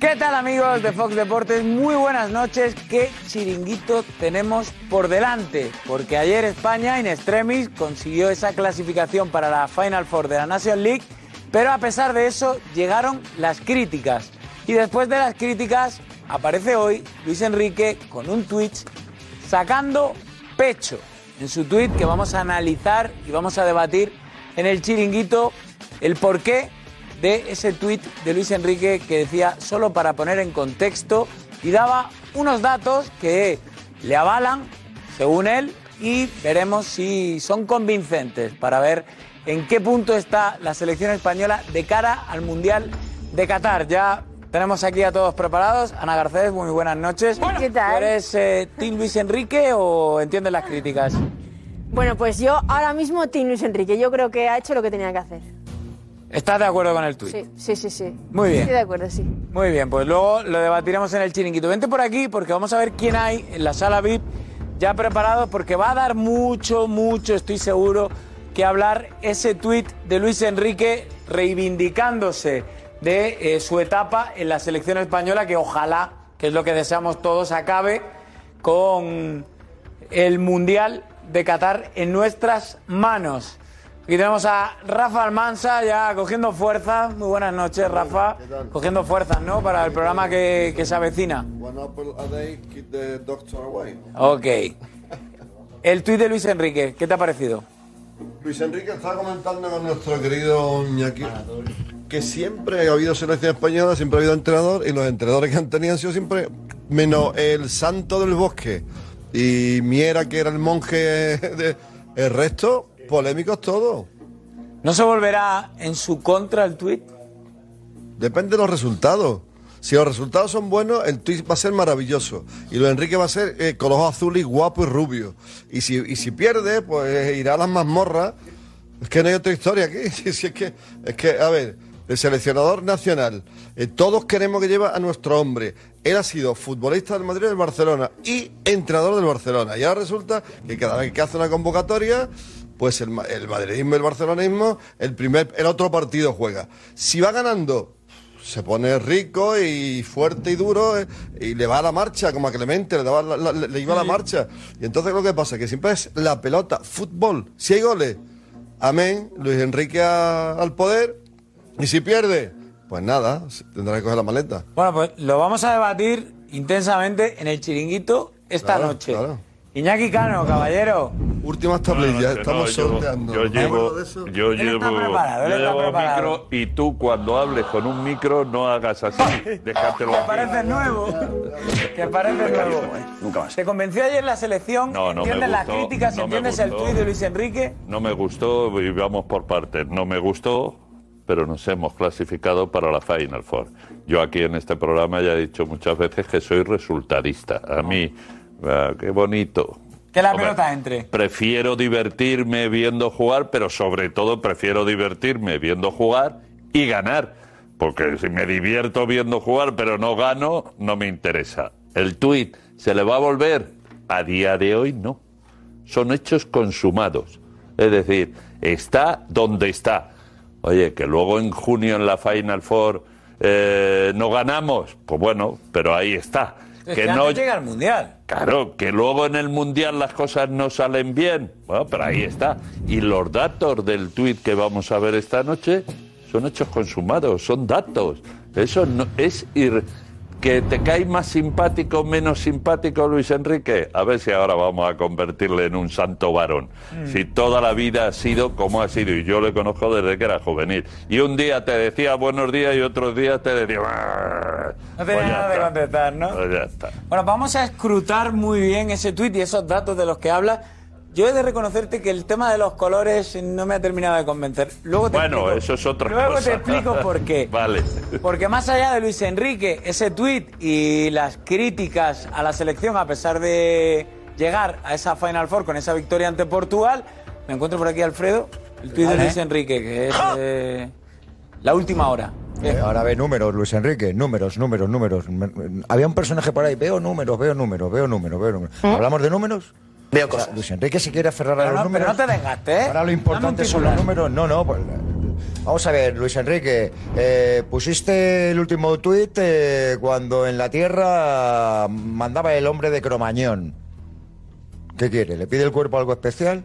¿Qué tal amigos de Fox Deportes? Muy buenas noches. ¿Qué chiringuito tenemos por delante? Porque ayer España in extremis consiguió esa clasificación para la Final Four de la National League, pero a pesar de eso llegaron las críticas. Y después de las críticas aparece hoy Luis Enrique con un tweet sacando pecho en su tweet que vamos a analizar y vamos a debatir en el chiringuito el porqué de ese tuit de Luis Enrique que decía solo para poner en contexto y daba unos datos que le avalan, según él, y veremos si son convincentes para ver en qué punto está la selección española de cara al Mundial de Qatar. Ya tenemos aquí a todos preparados. Ana Garcés, muy buenas noches. ¿Qué tal? ¿Tú ¿Eres eh, Team Luis Enrique o entiendes las críticas? Bueno, pues yo ahora mismo, Team Luis Enrique, yo creo que ha hecho lo que tenía que hacer. ¿Estás de acuerdo con el tuit? Sí, sí, sí, sí. Muy bien. Estoy de acuerdo, sí. Muy bien, pues luego lo debatiremos en el chiringuito. Vente por aquí porque vamos a ver quién hay en la sala VIP ya preparado porque va a dar mucho, mucho, estoy seguro, que hablar ese tuit de Luis Enrique reivindicándose de eh, su etapa en la selección española que ojalá, que es lo que deseamos todos, acabe con el Mundial de Qatar en nuestras manos. Aquí tenemos a Rafa Almansa ya cogiendo fuerza. Muy buenas noches, Rafa. Cogiendo fuerzas, ¿no? Para el programa que, que se avecina. One apple a day, keep the doctor away. Ok. El tuit de Luis Enrique, ¿qué te ha parecido? Luis Enrique está comentando con nuestro querido Iñaki que siempre ha habido selección española, siempre ha habido entrenador y los entrenadores que han tenido han sido siempre menos el santo del bosque y Miera que era el monje de el resto polémicos todos. ¿No se volverá en su contra el tuit? Depende de los resultados. Si los resultados son buenos, el tweet va a ser maravilloso. Y lo de Enrique va a ser eh, con los ojos azules, guapo y rubio. Y si, y si pierde, pues irá a las mazmorras. Es que no hay otra historia aquí. Si, si es, que, es que, a ver, el seleccionador nacional, eh, todos queremos que lleve a nuestro hombre. Él ha sido futbolista del Madrid y del Barcelona y entrenador del Barcelona. Y ahora resulta que cada vez que hace una convocatoria, pues el, el madridismo y el barcelonismo, el primer, el otro partido juega. Si va ganando, se pone rico y fuerte y duro eh, y le va a la marcha, como a Clemente, le, daba la- la- le iba a la marcha. Y entonces lo que pasa es que siempre es la pelota, fútbol. Si hay goles, amén, Luis Enrique a- al poder. Y si pierde, pues nada, tendrá que coger la maleta. Bueno, pues lo vamos a debatir intensamente en el chiringuito esta Claro, noche. claro. Iñaki Cano, caballero. Últimas tablillas, No, estamos yo- sorteando. Yo ¿Me llevo, yo llevo, está preparado, yo está llevo preparado. micro y tú cuando hables con un micro no hagas así. Déjatelo Que parece nuevo. Que parece nuevo. Nunca más. ¿Te convenció ayer la selección? No, no me ¿Entiendes las gustó, críticas? no me ¿Entiendes el tuit de Luis Enrique? No me gustó y vamos por partes. No me gustó, pero nos hemos clasificado para la Final Four. Yo aquí en este programa ya he dicho muchas veces que soy resultadista. A mí, ah, qué bonito. Que la Hombre, pelota entre. Prefiero divertirme viendo jugar, pero sobre todo prefiero divertirme viendo jugar y ganar. Porque si me divierto viendo jugar, pero no gano, no me interesa. El tuit se le va a volver. A día de hoy no. Son hechos consumados. Es decir, está donde está. Oye, que luego en junio en la Final Four eh, no ganamos. Pues bueno, pero ahí está. Es que que no llega al Mundial. Claro, que luego en el Mundial las cosas no salen bien. Bueno, pero ahí está. Y los datos del tuit que vamos a ver esta noche son hechos consumados, son datos. Eso no, es ir... ¿Que te cae más simpático o menos simpático Luis Enrique? A ver si ahora vamos a convertirle en un santo varón. Si toda la vida ha sido como ha sido, y yo le conozco desde que era juvenil. Y un día te decía buenos días y otros días te decía... No Pues tenía ya nada de contestar, ¿no? Pues ya está. Bueno, vamos a escrutar muy bien ese tuit y esos datos de los que habla. Yo he de reconocerte que el tema de los colores no me ha terminado de convencer. Luego te Bueno, explico- eso es otra Luego cosa. te explico por qué. Vale. Porque más allá de Luis Enrique, ese tuit y las críticas a la selección a pesar de llegar a esa Final Four con esa victoria ante Portugal, me encuentro por aquí Alfredo, el tuit de. Luis Enrique, que es eh, la última hora. Eh, ahora ve números, Luis Enrique, números, números, números. Me- me- Había un personaje por ahí, veo números, veo números, veo números, veo números. ¿Hablamos de números? Veo cosas. Luis Enrique se quiere aferrar a Pero los no, pero números. no te ¿eh? Ahora lo importante son los números. No, no, pues, Vamos a ver, Luis Enrique, eh, pusiste el último tuit eh, cuando en la Tierra mandaba el hombre de Cromañón. ¿Qué quiere? ¿Le pide el cuerpo algo especial?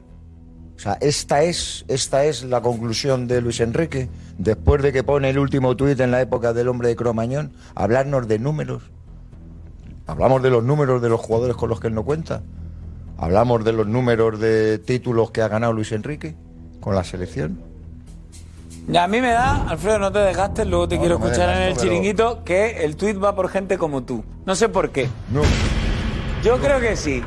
O sea, esta es, esta es la conclusión de Luis Enrique, después de que pone el último tuit en la época del hombre de Cromañón, hablarnos de números. Hablamos de los números de los jugadores con los que él no cuenta. Hablamos de los números de títulos que ha ganado Luis Enrique con la selección. A mí me da, Alfredo, no te desgastes, luego te No, quiero no escuchar en el pero- chiringuito, que el tuit va por gente como tú. No sé por qué. No. Yo creo que sí.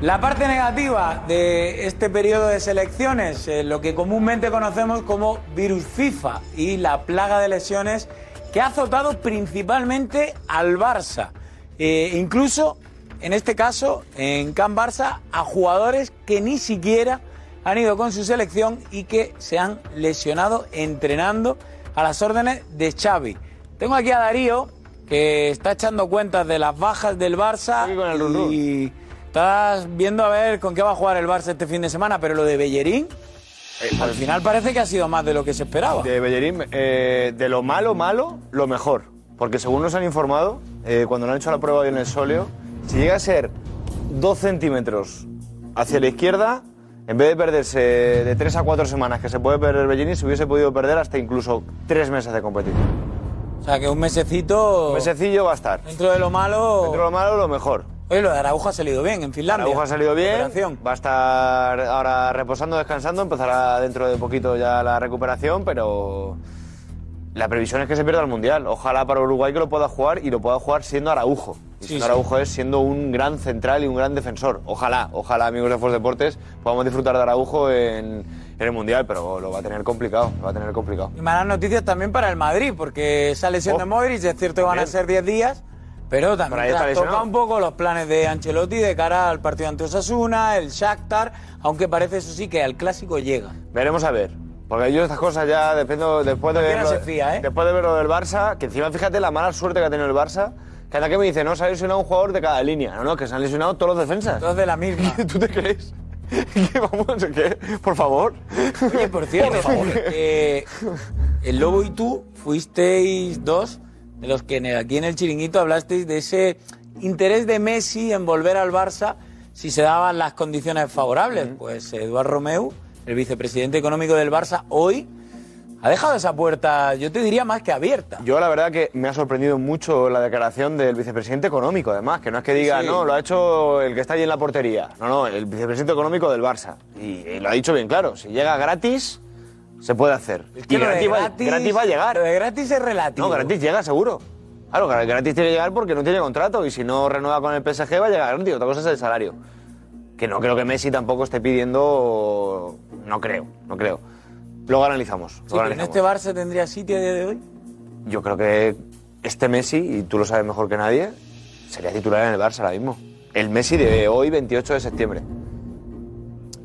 La parte negativa de este periodo de selecciones, eh, lo que comúnmente conocemos como virus FIFA y la plaga de lesiones que ha azotado principalmente al Barça. Eh, incluso, en este caso, en Can Barça, a jugadores que ni siquiera han ido con su selección y que se han lesionado entrenando a las órdenes de Xavi. Tengo aquí a Darío, que está echando cuentas de las bajas del Barça y estás viendo a ver con qué va a jugar el Barça este fin de semana, pero lo de Bellerín, al final parece que ha sido más de lo que se esperaba. De Bellerín, eh, de lo malo, malo, lo mejor. Porque según nos han informado, eh, cuando le han hecho la prueba hoy en el sóleo, si llega a ser dos centímetros hacia la izquierda, en vez de perderse de tres a cuatro semanas que se puede perder Bellerín, se hubiese podido perder hasta incluso tres meses de competición. O sea, que un mesecito... Un mesecillo va a estar. Dentro de lo malo... Dentro de lo malo, lo mejor. Oye, lo de Araujo ha salido bien en Finlandia. Araujo ha salido bien, va a estar ahora reposando, descansando, empezará dentro de poquito ya la recuperación, pero la previsión es que se pierda el Mundial. Ojalá para Uruguay que lo pueda jugar y lo pueda jugar siendo Araujo. Y Sí, sí. Araujo es siendo un gran central y un gran defensor. Ojalá, ojalá amigos de Force Deportes podamos disfrutar de Araujo en, en el Mundial, pero lo va a tener complicado, lo va a tener complicado. Y malas noticias también para el Madrid, porque esa lesión Oh. de Modric es cierto que van a ser 10 días, pero también lesionado. un poco los planes de Ancelotti de cara al partido ante Osasuna, el Shakhtar, aunque parece eso sí que al clásico llega. Veremos a ver. Porque yo estas cosas ya dependo después de verlo, fía, ¿eh? después de ver lo del Barça, que encima fíjate la mala suerte que ha tenido el Barça, hasta que me dice, no, se ha lesionado un jugador de cada línea. No, no, que se han lesionado todos los defensas. Todos de la misma. ¿Tú te crees? ¿Qué vamos? ¿Qué? Por favor. Oye, por cierto, eh, el Lobo y tú fuisteis dos de los que en el- aquí en el chiringuito hablasteis de ese interés de Messi en volver al Barça si se daban las condiciones favorables. Pues Eduard Romeu, el vicepresidente económico del Barça, hoy ha dejado esa puerta, yo te diría más que abierta. Yo la verdad que me ha sorprendido mucho la declaración del vicepresidente económico, además, que no es que diga, Sí. no, lo ha hecho el que está allí en la portería. No, no, el vicepresidente económico del Barça. Y, y lo ha dicho bien claro, si llega gratis, se puede hacer. Es que y gratis, va, gratis- va a llegar. Lo de gratis es relativo. No, gratis llega seguro. Claro, gra- gratis tiene que llegar porque no tiene contrato y si no renueva con el PSG va a llegar gratis. Otra cosa es el salario. Que no creo que Messi tampoco esté pidiendo. No creo, no creo. Luego analizamos. Sí, luego pero en este Barça tendría sitio a día de hoy. Yo creo que este Messi, y tú lo sabes mejor que nadie, sería titular en el Barça ahora mismo. El Messi de hoy, 28 de septiembre.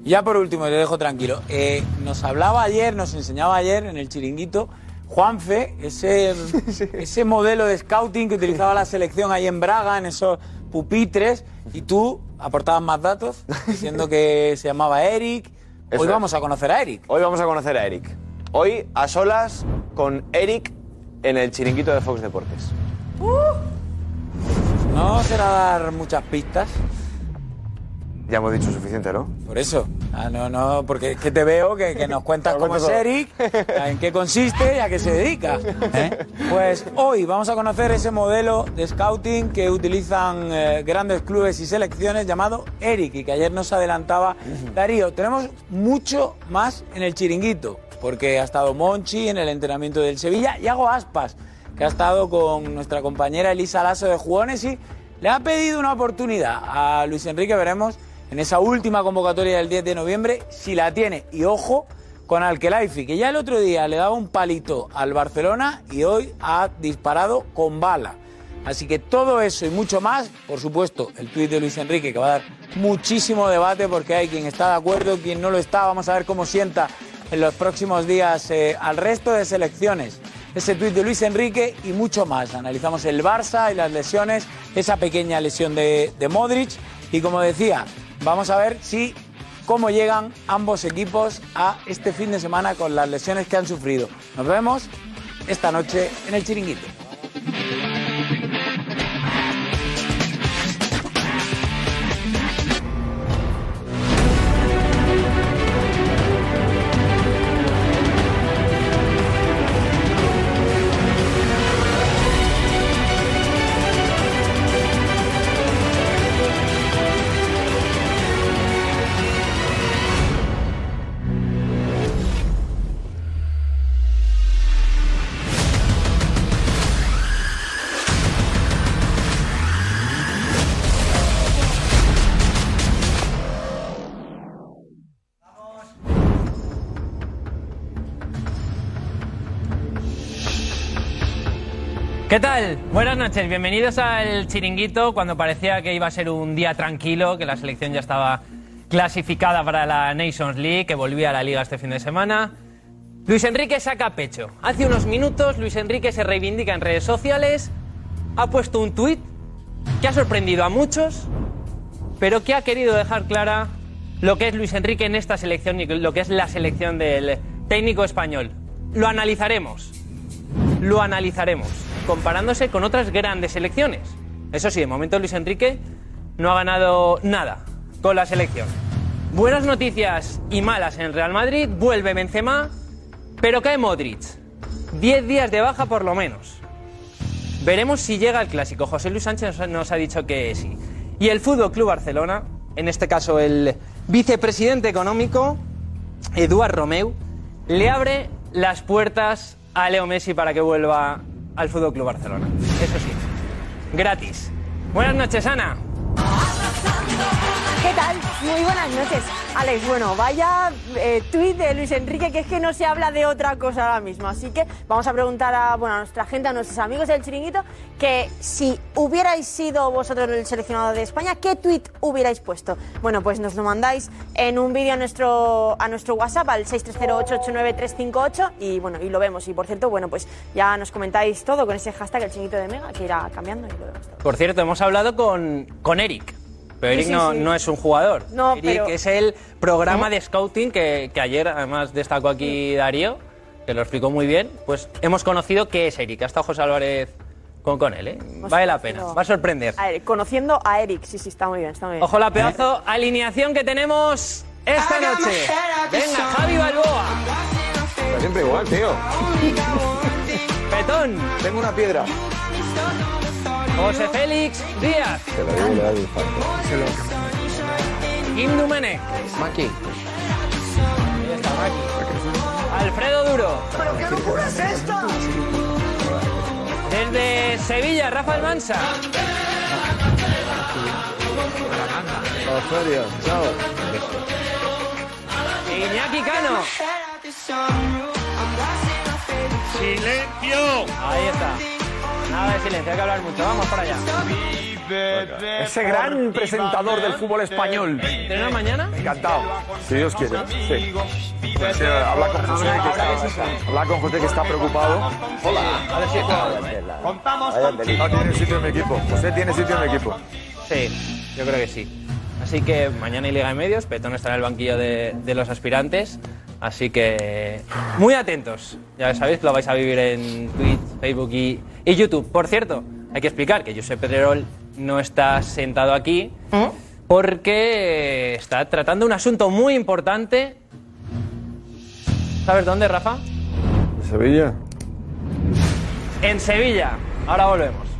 Ya por último, te dejo tranquilo. Eh, nos hablaba ayer, nos enseñaba ayer en el chiringuito Juanfe, ese, ese modelo de scouting que utilizaba la selección ahí en Braga, en esos pupitres, y tú aportabas más datos diciendo que se llamaba Eric. Eso Hoy es. vamos a conocer a Eric. Hoy vamos a conocer a Eric. Hoy a solas con Eric en el chiringuito de Fox Deportes. No será dar muchas pistas, Ya hemos dicho suficiente, ¿no? por eso. Ah, no, no, porque es que te veo que, que nos cuentas cómo es. Eric, en qué consiste y a qué se dedica. ¿eh? Pues hoy vamos a conocer ese modelo de scouting que utilizan eh, grandes clubes y selecciones llamado Eric y que ayer nos adelantaba Darío. Tenemos mucho más en el chiringuito, porque ha estado Monchi en el entrenamiento del Sevilla y hago aspas, que ha estado con nuestra compañera Elisa Lasso de Jugones y le ha pedido una oportunidad a Luis Enrique, veremos en esa última convocatoria del 10 de noviembre, si la tiene. Y ojo con Alkelaifi, que ya el otro día le daba un palito al Barcelona y hoy ha disparado con bala. Así que todo eso y mucho más, por supuesto, el tuit de Luis Enrique, que va a dar muchísimo debate porque hay quien está de acuerdo, quien no lo está. Vamos a ver cómo sienta en los próximos días eh, al resto de selecciones. Ese tuit de Luis Enrique y mucho más. Analizamos el Barça y las lesiones, esa pequeña lesión de, de Modric. Y como decía, vamos a ver si cómo llegan ambos equipos a este fin de semana con las lesiones que han sufrido. Nos vemos esta noche en el Chiringuito. ¿Qué tal? Buenas noches, bienvenidos al chiringuito cuando parecía que iba a ser un día tranquilo, que la selección ya estaba clasificada para la Nations League, que volvía a la liga este fin de semana. Luis Enrique saca pecho. Hace unos minutos Luis Enrique se reivindica en redes sociales, ha puesto un tuit que ha sorprendido a muchos, pero que ha querido dejar clara lo que es Luis Enrique en esta selección y lo que es la selección del técnico español. Lo analizaremos lo analizaremos, comparándose con otras grandes selecciones. Eso sí, de momento Luis Enrique no ha ganado nada con la selección. Buenas noticias y malas en el Real Madrid, vuelve Benzema, pero cae Modric. Diez días de baja por lo menos. Veremos si llega el clásico. José Luis Sánchez nos ha dicho que sí. Y el Fútbol Club Barcelona, en este caso el vicepresidente económico, Eduard Romeu, le abre las puertas a Leo Messi para que vuelva al Fútbol Club Barcelona. Eso sí, gratis. Buenas noches, Ana. ¿Qué tal? Muy buenas noches. Alex, bueno, vaya eh, tuit de Luis Enrique que es que no se habla de otra cosa ahora mismo. Así que vamos a preguntar a, nuestra gente, a nuestros amigos del chiringuito, que si hubierais sido vosotros el seleccionado de España, ¿qué tuit hubierais puesto? Bueno, pues nos lo mandáis en un vídeo a nuestro, a nuestro WhatsApp, al 6308889358 y bueno, y lo vemos. Y por cierto, bueno, pues ya nos comentáis todo con ese hashtag el chiringuito de Mega, que irá cambiando y lo vemos. Por cierto, hemos hablado con, con Eric. Pero Sí, Eric sí, no, sí. no es un jugador. No, Eric pero- es el programa de scouting que, que ayer además destacó aquí Darío, que lo explicó muy bien. Pues hemos conocido qué es Eric. Ha estado José Álvarez con, con él. ¿eh? Vale la pena, va a sorprender. A ver, conociendo a Eric, sí, sí, está muy bien, está muy bien. Ojo la pedazo alineación que tenemos esta noche. Venga, Javi Balboa. Está siempre igual, tío. Petón. Tengo una piedra. José Félix Díaz. Se lo da el infarto. Kim Dumenech. Maki. Ahí está, Maki. Alfredo Duro. ¿Pero qué locura es esta? Desde Sevilla, Rafael Mansa. feria, chao. Iñaki Cano. ¡Silencio! Ahí está. Nada de silencio, hay que hablar mucho. Vamos para allá. Ese gran presentador del fútbol español. ¿Tenemos mañana? Encantado. Si Dios quiere. Sí. Pues, eh, habla con José que está, habla con José que está preocupado. Hola. A ver si Contamos tiene sitio en mi equipo. José tiene sitio en mi equipo. Sí, yo creo que sí. Así que mañana hay Liga de Medios, Petón estará en el banquillo de, de los aspirantes. Así que muy atentos. Ya sabéis lo vais a vivir en Twitch, Facebook y, y YouTube. Por cierto, hay que explicar que Josep Pedrerol no está sentado aquí porque está tratando un asunto muy importante. ¿Sabes dónde, Rafa? Sevilla. En Sevilla. Ahora volvemos.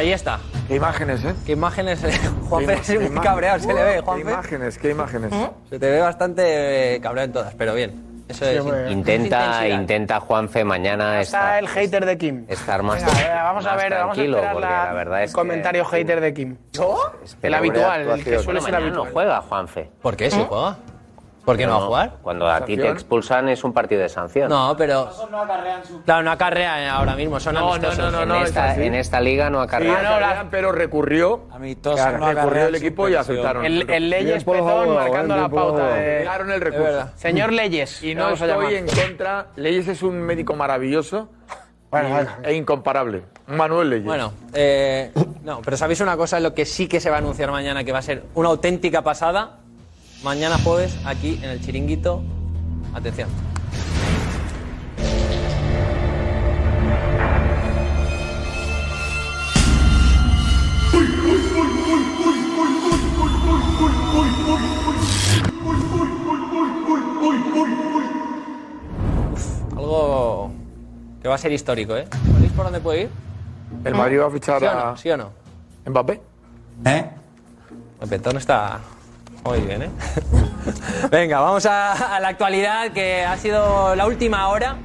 Ahí está. Qué imágenes, ¿eh? Qué imágenes. Juanfe Qué es qué muy cabreado, se le ve, Qué Juanfe. imágenes, qué imágenes. Se te ve bastante eh, cabreado en todas, pero bien. Eso es. Intenta, intensidad. intenta Juanfe mañana Está estar, el hater de Kim. estar más, Venga, eh, vamos a más ver, vamos a tranquilo, esperar porque la- la verdad es el comentario hater de Kim. ¿Yo? El habitual, el que suele ser mañana habitual. no juega, Juanfe. ¿Por qué? ¿Si juega? ¿Por qué no va a jugar? Cuando a ti te ¿Sanción? expulsan es un partido de sanción. No, pero. Claro, no acarrea ahora mismo, son No, amistosos. no, no, no, en, es esta, así. en esta liga no Sí, acarrea. no, la- pero recurrió. Amistoso, no recurrió acarrean el equipo y suspensión. aceptaron. El, el Leyes Pezón marcando la pauta de... Negaron el Es recurso. verdad. Señor Leyes, Y no vamos a estoy llamar. en contra. Leyes es un médico maravilloso Bueno, y- bueno. e incomparable. Manuel Leyes. Bueno, eh, no, pero ¿sabéis una cosa? Lo que sí que se va a anunciar mañana, que va a ser una auténtica pasada. Mañana jueves, aquí en el chiringuito. Atención. Algo que va a ser histórico, ¿eh? ¿Sabéis por dónde puede ir? El Madrid va a fichar ¿Sí o a no? ¿Sí o no? Mbappé. ¿Eh? El Petón está muy bien, ¿eh? Venga, vamos a, a la actualidad, que ha sido la última hora.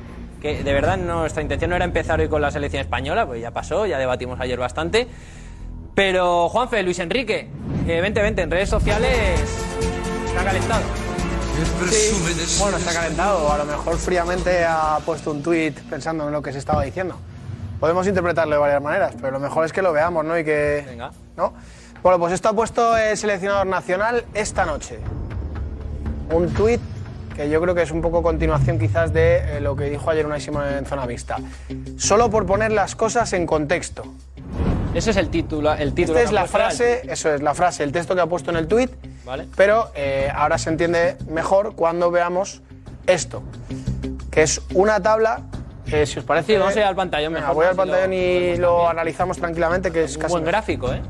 Que de verdad nuestra intención no era empezar hoy con la selección española, pues ya pasó, ya debatimos ayer bastante. Pero Juanfe, Luis Enrique, eh, vente, vente, en redes sociales está calentado. Sí, bueno, está calentado. A lo mejor fríamente ha puesto un tuit pensando en lo que se estaba diciendo. Podemos interpretarlo de varias maneras, pero lo mejor es que lo veamos, ¿no? Y que. Venga. ¿no? Bueno, pues esto ha puesto el seleccionador nacional esta noche. Un tuit que yo creo que es un poco continuación quizás de eh, lo que dijo ayer Unai en Zona Vista. Solo por poner las cosas en contexto. Ese es el título. El título Esta es la el- frase, eso es la frase, el texto que ha puesto en el tuit, ¿Vale? pero eh, ahora se entiende mejor cuando veamos esto, que es una tabla, eh, si os parece... Sí, vamos a ir al pantallón Venga, mejor, voy al así lo- pantallón y lo analizamos tranquilamente, que es Un casi... buen gráfico, ¿eh?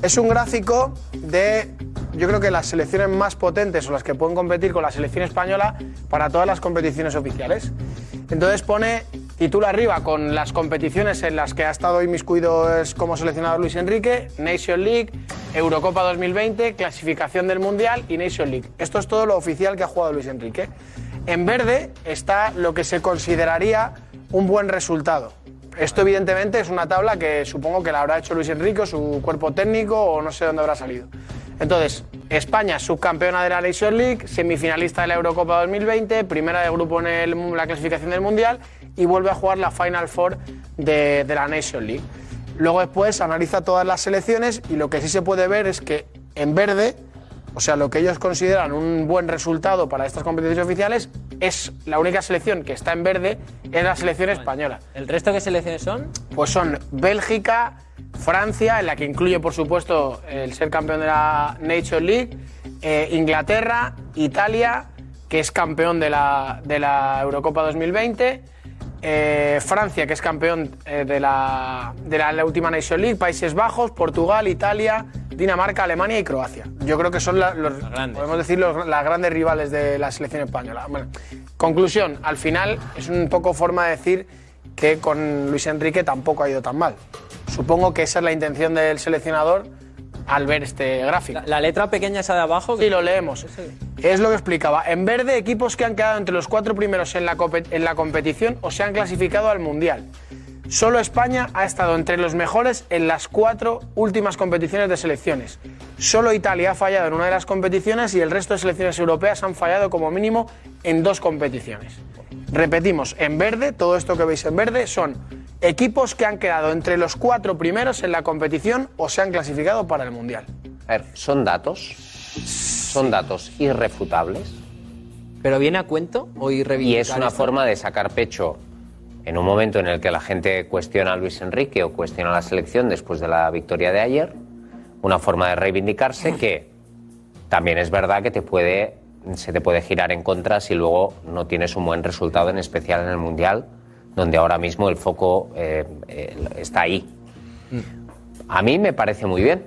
Es un gráfico de, yo creo que las selecciones más potentes o las que pueden competir con la selección española para todas las competiciones oficiales. Entonces pone, titula arriba con las competiciones en las que ha estado inmiscuido es como seleccionador Luis Enrique, Nation League, Eurocopa 2020, clasificación del Mundial y Nation League. Esto es todo lo oficial que ha jugado Luis Enrique. En verde está lo que se consideraría un buen resultado. Esto evidentemente es una tabla que supongo que la habrá hecho Luis Enrique, su cuerpo técnico o no sé dónde habrá salido. Entonces, España subcampeona de la Nation League, semifinalista de la Eurocopa 2020, primera de grupo en la clasificación del Mundial y vuelve a jugar la Final Four de, de la Nation League. Luego después analiza todas las selecciones y lo que sí se puede ver es que en verde, o sea, lo que ellos consideran un buen resultado para estas competiciones oficiales, es la única selección que está en verde, es la selección española. ¿El resto qué selecciones son? Pues son Bélgica, Francia, en la que incluye, por supuesto, el ser campeón de la Nation League, eh, Inglaterra, Italia, que es campeón de la, de la Eurocopa 2020, eh, Francia, que es campeón eh, de, la, de la, última Nation League, Países Bajos, Portugal, Italia, Dinamarca, Alemania y Croacia. Yo creo que son la- los, podemos decir los- las grandes rivales de la selección española. Bueno, conclusión, al final es un poco forma de decir que con Luis Enrique tampoco ha ido tan mal. Supongo que esa es la intención del seleccionador al ver este gráfico. La, la letra pequeña esa de abajo. Sí, lo leemos. Es lo que explicaba. En verde, equipos que han quedado entre los cuatro primeros en la, en la competición o se han clasificado al Mundial. Solo España ha estado entre los mejores en las cuatro últimas competiciones de selecciones. Solo Italia ha fallado en una de las competiciones y el resto de selecciones europeas han fallado como mínimo en dos competiciones. Repetimos, en verde, todo esto que veis en verde son equipos que han quedado entre los cuatro primeros en la competición o se han clasificado para el Mundial. A ver, son datos, son datos irrefutables. ¿Pero viene a cuento o Y es una esto? forma de sacar pecho en un momento en el que la gente cuestiona a Luis Enrique o cuestiona a la selección después de la victoria de ayer, una forma de reivindicarse que también es verdad que te puede, se te puede girar en contra si luego no tienes un buen resultado, en especial en el Mundial, donde ahora mismo el foco eh, eh, está ahí. A mí me parece muy bien.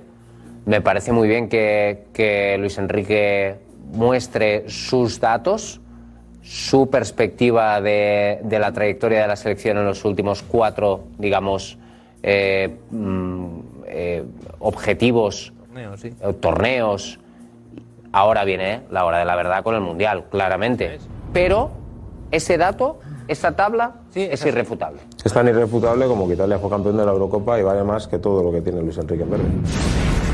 Me parece muy bien que, que Luis Enrique muestre sus datos, su perspectiva de, de la trayectoria de la selección en los últimos cuatro, digamos, eh, mm, eh, objetivos, eh, torneos. Ahora viene la hora de la verdad con el Mundial, claramente. Pero ese dato, esa tabla, es irrefutable. Es tan irrefutable como que Italia fue campeón de la Eurocopa y vale más que todo lo que tiene Luis Enrique en verde.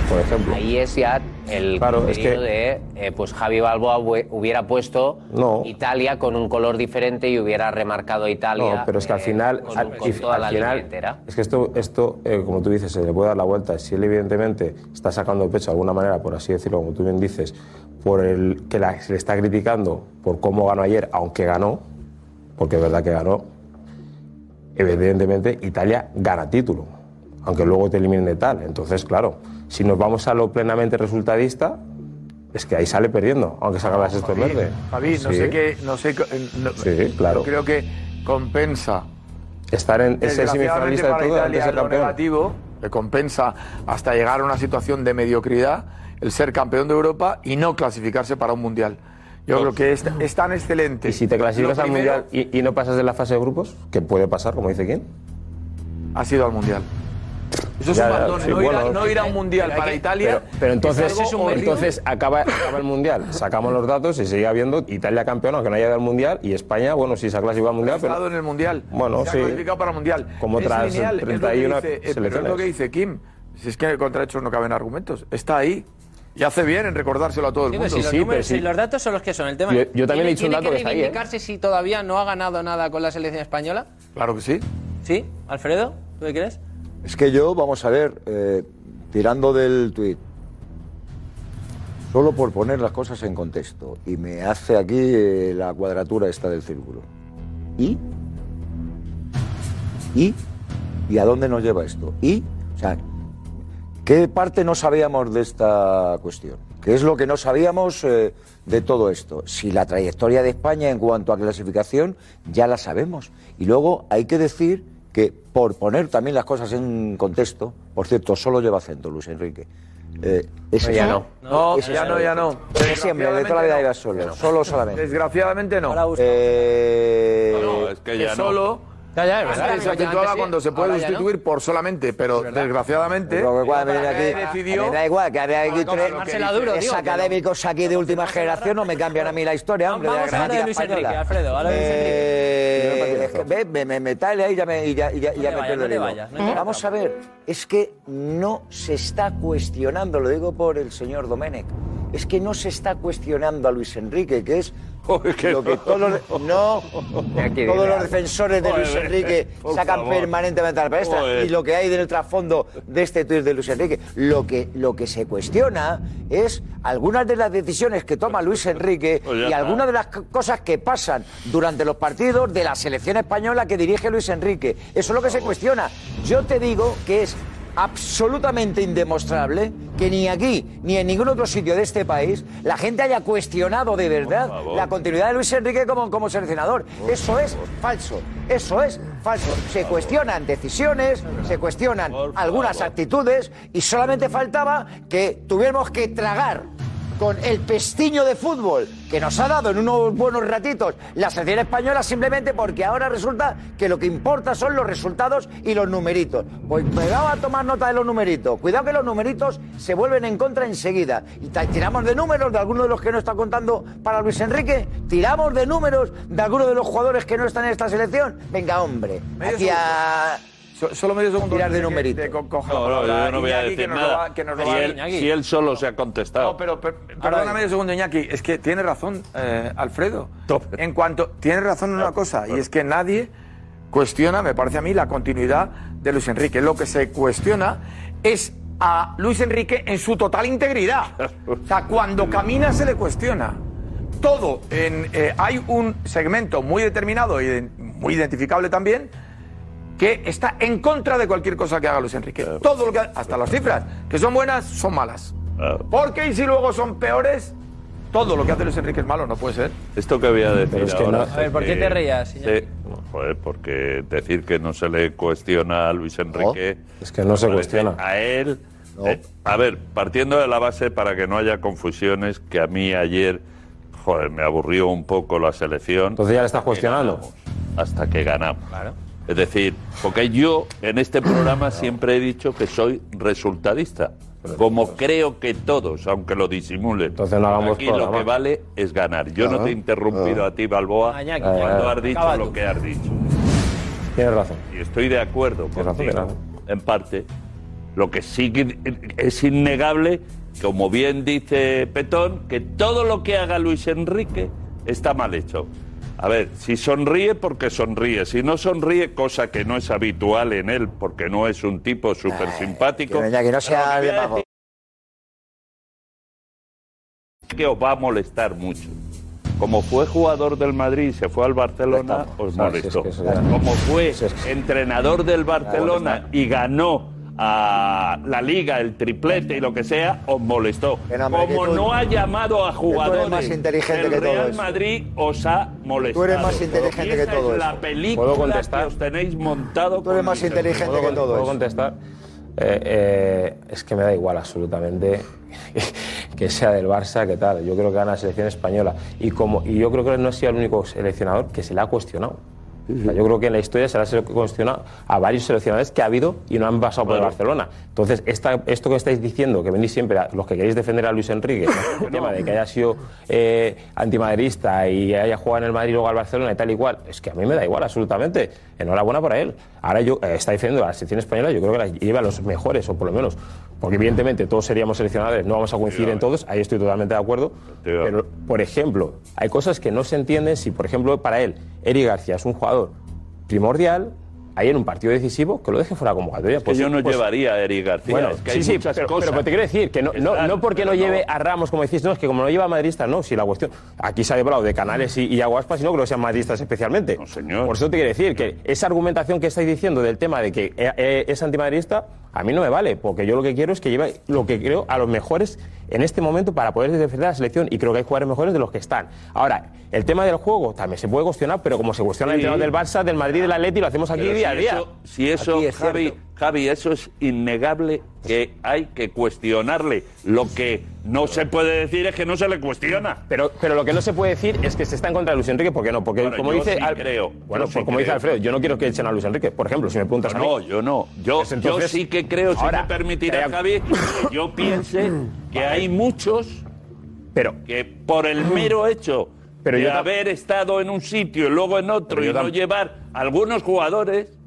Por ejemplo. Ahí es ya el Claro, es que- de, eh, pues Javi Balboa hubiera puesto No. Italia con un color diferente y hubiera remarcado Italia. No, pero es que al eh, final, con, al, con toda al la línea final entera. es que esto, esto eh, como tú dices, se le puede dar la vuelta. Si él evidentemente está sacando pecho de alguna manera, por así decirlo, como tú bien dices, por el que la- se le está criticando por cómo ganó ayer, aunque ganó, porque es verdad que ganó, evidentemente Italia gana título, aunque luego te eliminen de tal. Entonces, claro, si nos vamos a lo plenamente resultadista, es que ahí sale perdiendo, aunque se haga la Javi, verde. Javi, no Sí. sé qué, no sé, qué- eh, no- Sí, claro. creo que compensa Estar en ese semifinalista de todo antes de ser lo campeón. negativo, le compensa hasta llegar a una situación de mediocridad el ser campeón de Europa y no clasificarse para un mundial. Yo creo que es, es tan excelente. Y si te clasificas Lo al primero mundial y, y no pasas de la fase de grupos, que puede pasar, como dice quién. Ha sido al mundial. Eso es Ya, un bandón, sí, no, ir a, bueno. no ir a un mundial Pero para que- Italia. Pero, pero entonces, es algo horrible. entonces acaba, acaba el mundial, sacamos los datos y sigue habiendo Italia campeón, aunque no haya ido al mundial, y España, bueno, sí se ha clasificado al mundial, ha estado pero. en el mundial. Bueno, se sí. ha clasificado para el mundial. Como es otras lineal, es lo que 31 dice- eh, pero es selecciones. lo que dice Kim. Si es que contra hechos no caben argumentos. Está ahí. Y hace bien en recordárselo a todo el Sí, mundo. pero si los, números- si los datos son los que son. El tema Yo- es, yo también ¿tiene- he dicho un tiene dato que está ahí, ¿eh? reivindicarse si todavía no ha ganado nada con la selección española? Claro que sí. ¿Sí? ¿Alfredo? ¿Tú qué crees? Es que yo, vamos a ver, eh, tirando del tuit, solo por poner las cosas en contexto, y me hace aquí eh, la cuadratura esta del círculo. ¿Y? ¿Y? ¿Y a dónde nos lleva esto? ¿Y? O sea, ¿qué parte no sabíamos de esta cuestión? ¿Qué es lo que no sabíamos eh, de todo esto? Si la trayectoria de España en cuanto a clasificación ya la sabemos. Y luego hay que decir que, por poner también las cosas en contexto, por cierto, solo lleva acento Luis Enrique. Eh, ese- ya no. No, ese- ya no, ya no. Ese Siempre, de toda la vida Desgraciadamente iba no. solo, solo solamente. Desgraciadamente no. Eh, No, es que ya no. solo. Ya, ya, es verdad. Se sí, cuando se puede ahora ya no. sustituir por solamente, pero desgraciadamente. Pero que cuando España viene aquí, decidió. me da igual, que había aquí tres, lo tres académicos aquí de última generación no me cambian a mí la historia, hombre, de la Vamos de gramática Luis Enrique. Alfredo, ahora Luis Eh, es que ve, me, me, me tale ahí ya me, y ya, y ya, y ya te me vayas, pierdo no el te hilo. vayas, no Vamos a ver, es que no se está cuestionando, lo digo por el señor Domenech, es que no se está cuestionando a Luis Enrique, que es lo que todos los, no, todos los defensores de Luis Enrique por sacan favor. permanentemente a la palestra Joder. y lo que hay en el trasfondo de este tuit de Luis Enrique. Lo que, lo que se cuestiona es algunas de las decisiones que toma Luis Enrique Pues y algunas de las cosas que pasan durante los partidos de la selección española que dirige Luis Enrique. Eso es lo que se cuestiona. Yo te digo que es absolutamente indemostrable que ni aquí ni en ningún otro sitio de este país la gente haya cuestionado de verdad la continuidad de Luis Enrique como, como seleccionador. Eso es falso. Eso es falso. Se cuestionan decisiones, se cuestionan algunas actitudes y solamente faltaba que tuviéramos que tragar con el pestiño de fútbol que nos ha dado en unos buenos ratitos la selección española simplemente porque ahora resulta que lo que importa son los resultados y los numeritos. Pues me vamos a tomar nota de los numeritos. Cuidado que los numeritos se vuelven en contra enseguida. Y tiramos de números de algunos de los que no está contando para Luis Enrique. Tiramos de números de algunos de los jugadores que no están en esta selección. Venga, hombre. So- Solo medio segundo. Tirar de que- numerito. que co- coja la No, no, yo no voy a Iñaki, decir que nos lo nada. va- Si va- él, Iñaki. si él solo se ha contestado. No, pero, per- perdona medio segundo, Iñaki. Es que tiene razón, eh, Alfredo. Tope. En cuanto. Tiene razón en una cosa, y es que nadie cuestiona, me parece a mí, la continuidad de Luis Enrique. Lo que se cuestiona es a Luis Enrique en su total integridad. O sea, cuando camina se le cuestiona. Todo. En, eh, hay un segmento muy determinado y de- muy identificable también que está en contra de cualquier cosa que haga Luis Enrique. Todo lo que hasta las cifras, que son buenas, son malas. Porque y si luego son peores, todo lo que hace Luis Enrique es malo, no puede ser. Esto que voy a decir es que ahora. no- A ver, ¿por qué te reías, Sí, Iñaki? joder, porque decir que no se le cuestiona a Luis Enrique. Es que no se cuestiona. A él. eh, a ver, partiendo de la base para que no haya confusiones, que a mí ayer, joder, me aburrió un poco la selección. Entonces ya le estás cuestionando. Hasta que ganamos. Es decir, porque yo en este programa siempre he dicho que soy resultadista. Como creo que todos, aunque lo disimulen. Entonces no hagamos Aquí lo programa. que vale es ganar. Yo no te he interrumpido claro. a ti, Balboa, Iñaki, cuando has dicho Acaba lo tú. que has dicho. Tienes razón. Y estoy de acuerdo razón, contigo, tienes en parte. Lo que sí que es innegable, como bien dice Petón, que todo lo que haga Luis Enrique está mal hecho. A ver, si sonríe porque sonríe, si no sonríe, cosa que no es habitual en él, porque no es un tipo súper simpático. que no sea demago. que os va a molestar mucho. Como fue jugador del Madrid y se fue al Barcelona, os molestó. que Como fue entrenador del Barcelona y ganó a la liga, el triplete y lo que sea, os molestó. hombre, Como tú- no ha llamado a jugadores más inteligente del que todo Real eso. Madrid, os ha molestado. Tú eres más inteligente que esa todo es la eso. película ¿Puedo contestar? que os tenéis montado. Tú eres más inteligente que todo ¿Puedo eso. contestar? Eh, eh, es que me da igual absolutamente que sea del Barça, que tal. Yo creo que gana la selección española. Y, como, y yo creo que no ha sido el único seleccionador que se le ha cuestionado. O sea, yo creo que en la historia se le ha cuestionado a varios seleccionadores que ha habido y no han pasado por el. Barcelona. Entonces, esta, esto que estáis diciendo, que venís siempre, a- los que queréis defender a Luis Enrique, el tema de que haya sido eh, antimadridista y haya jugado en el Madrid y luego al Barcelona y tal y cual, es que a mí me da igual absolutamente. Enhorabuena para él. Ahora yo eh, está defendiendo a la selección española, yo creo que la lleva a los mejores, o por lo menos, porque evidentemente todos seríamos seleccionadores, no vamos a coincidir en todos, ahí estoy totalmente de acuerdo. Pero, por ejemplo, hay cosas que no se entienden si, por ejemplo, para él, Eric García es un jugador primordial, ahí en un partido decisivo, que lo deje fuera convocatoria. Que yo no llevaría a Eric García. Bueno, es que sí, sí, pero, cosas. pero te quiero decir que no, no, porque no lleve a Ramos, como decís, no, es que como no lleva a madridistas, no, si la cuestión. Aquí se ha hablado de Canales y, y Aguaspas, sino que no sean madridistas especialmente. No, señor. Por eso te quiero decir que esa argumentación que estáis diciendo del tema de que eh, eh, es antimadridista, a mí no me vale, porque yo lo que quiero es que lleve lo que creo a los mejores en este momento para poder defender la selección y creo que hay jugadores mejores de los que están. Ahora, el tema del juego también se puede cuestionar, pero como se cuestiona el tema del Barça, del Madrid, del Atleti, lo hacemos aquí Pero día a si día. eso- si eso, Aquí es Javi. Javi, eso es innegable que hay que cuestionarle. Lo que no se puede decir es que no se le cuestiona. Pero, pero lo que no se puede decir es que se está en contra de Luis Enrique, ¿por qué no? Porque Bueno, como yo dice sí Al- creo, Bueno, sí pues como dice. Alfredo, yo no quiero que echen a Luis Enrique. Por ejemplo, si me preguntas a mí. No, yo no. Yo, Pues entonces- yo sí que creo, si Ahora, me permitirá, calla- Javi, que yo piense que hay muchos pero, que por el mero hecho Pero de yo haber estado en un sitio y luego en otro y no llevar algunos jugadores,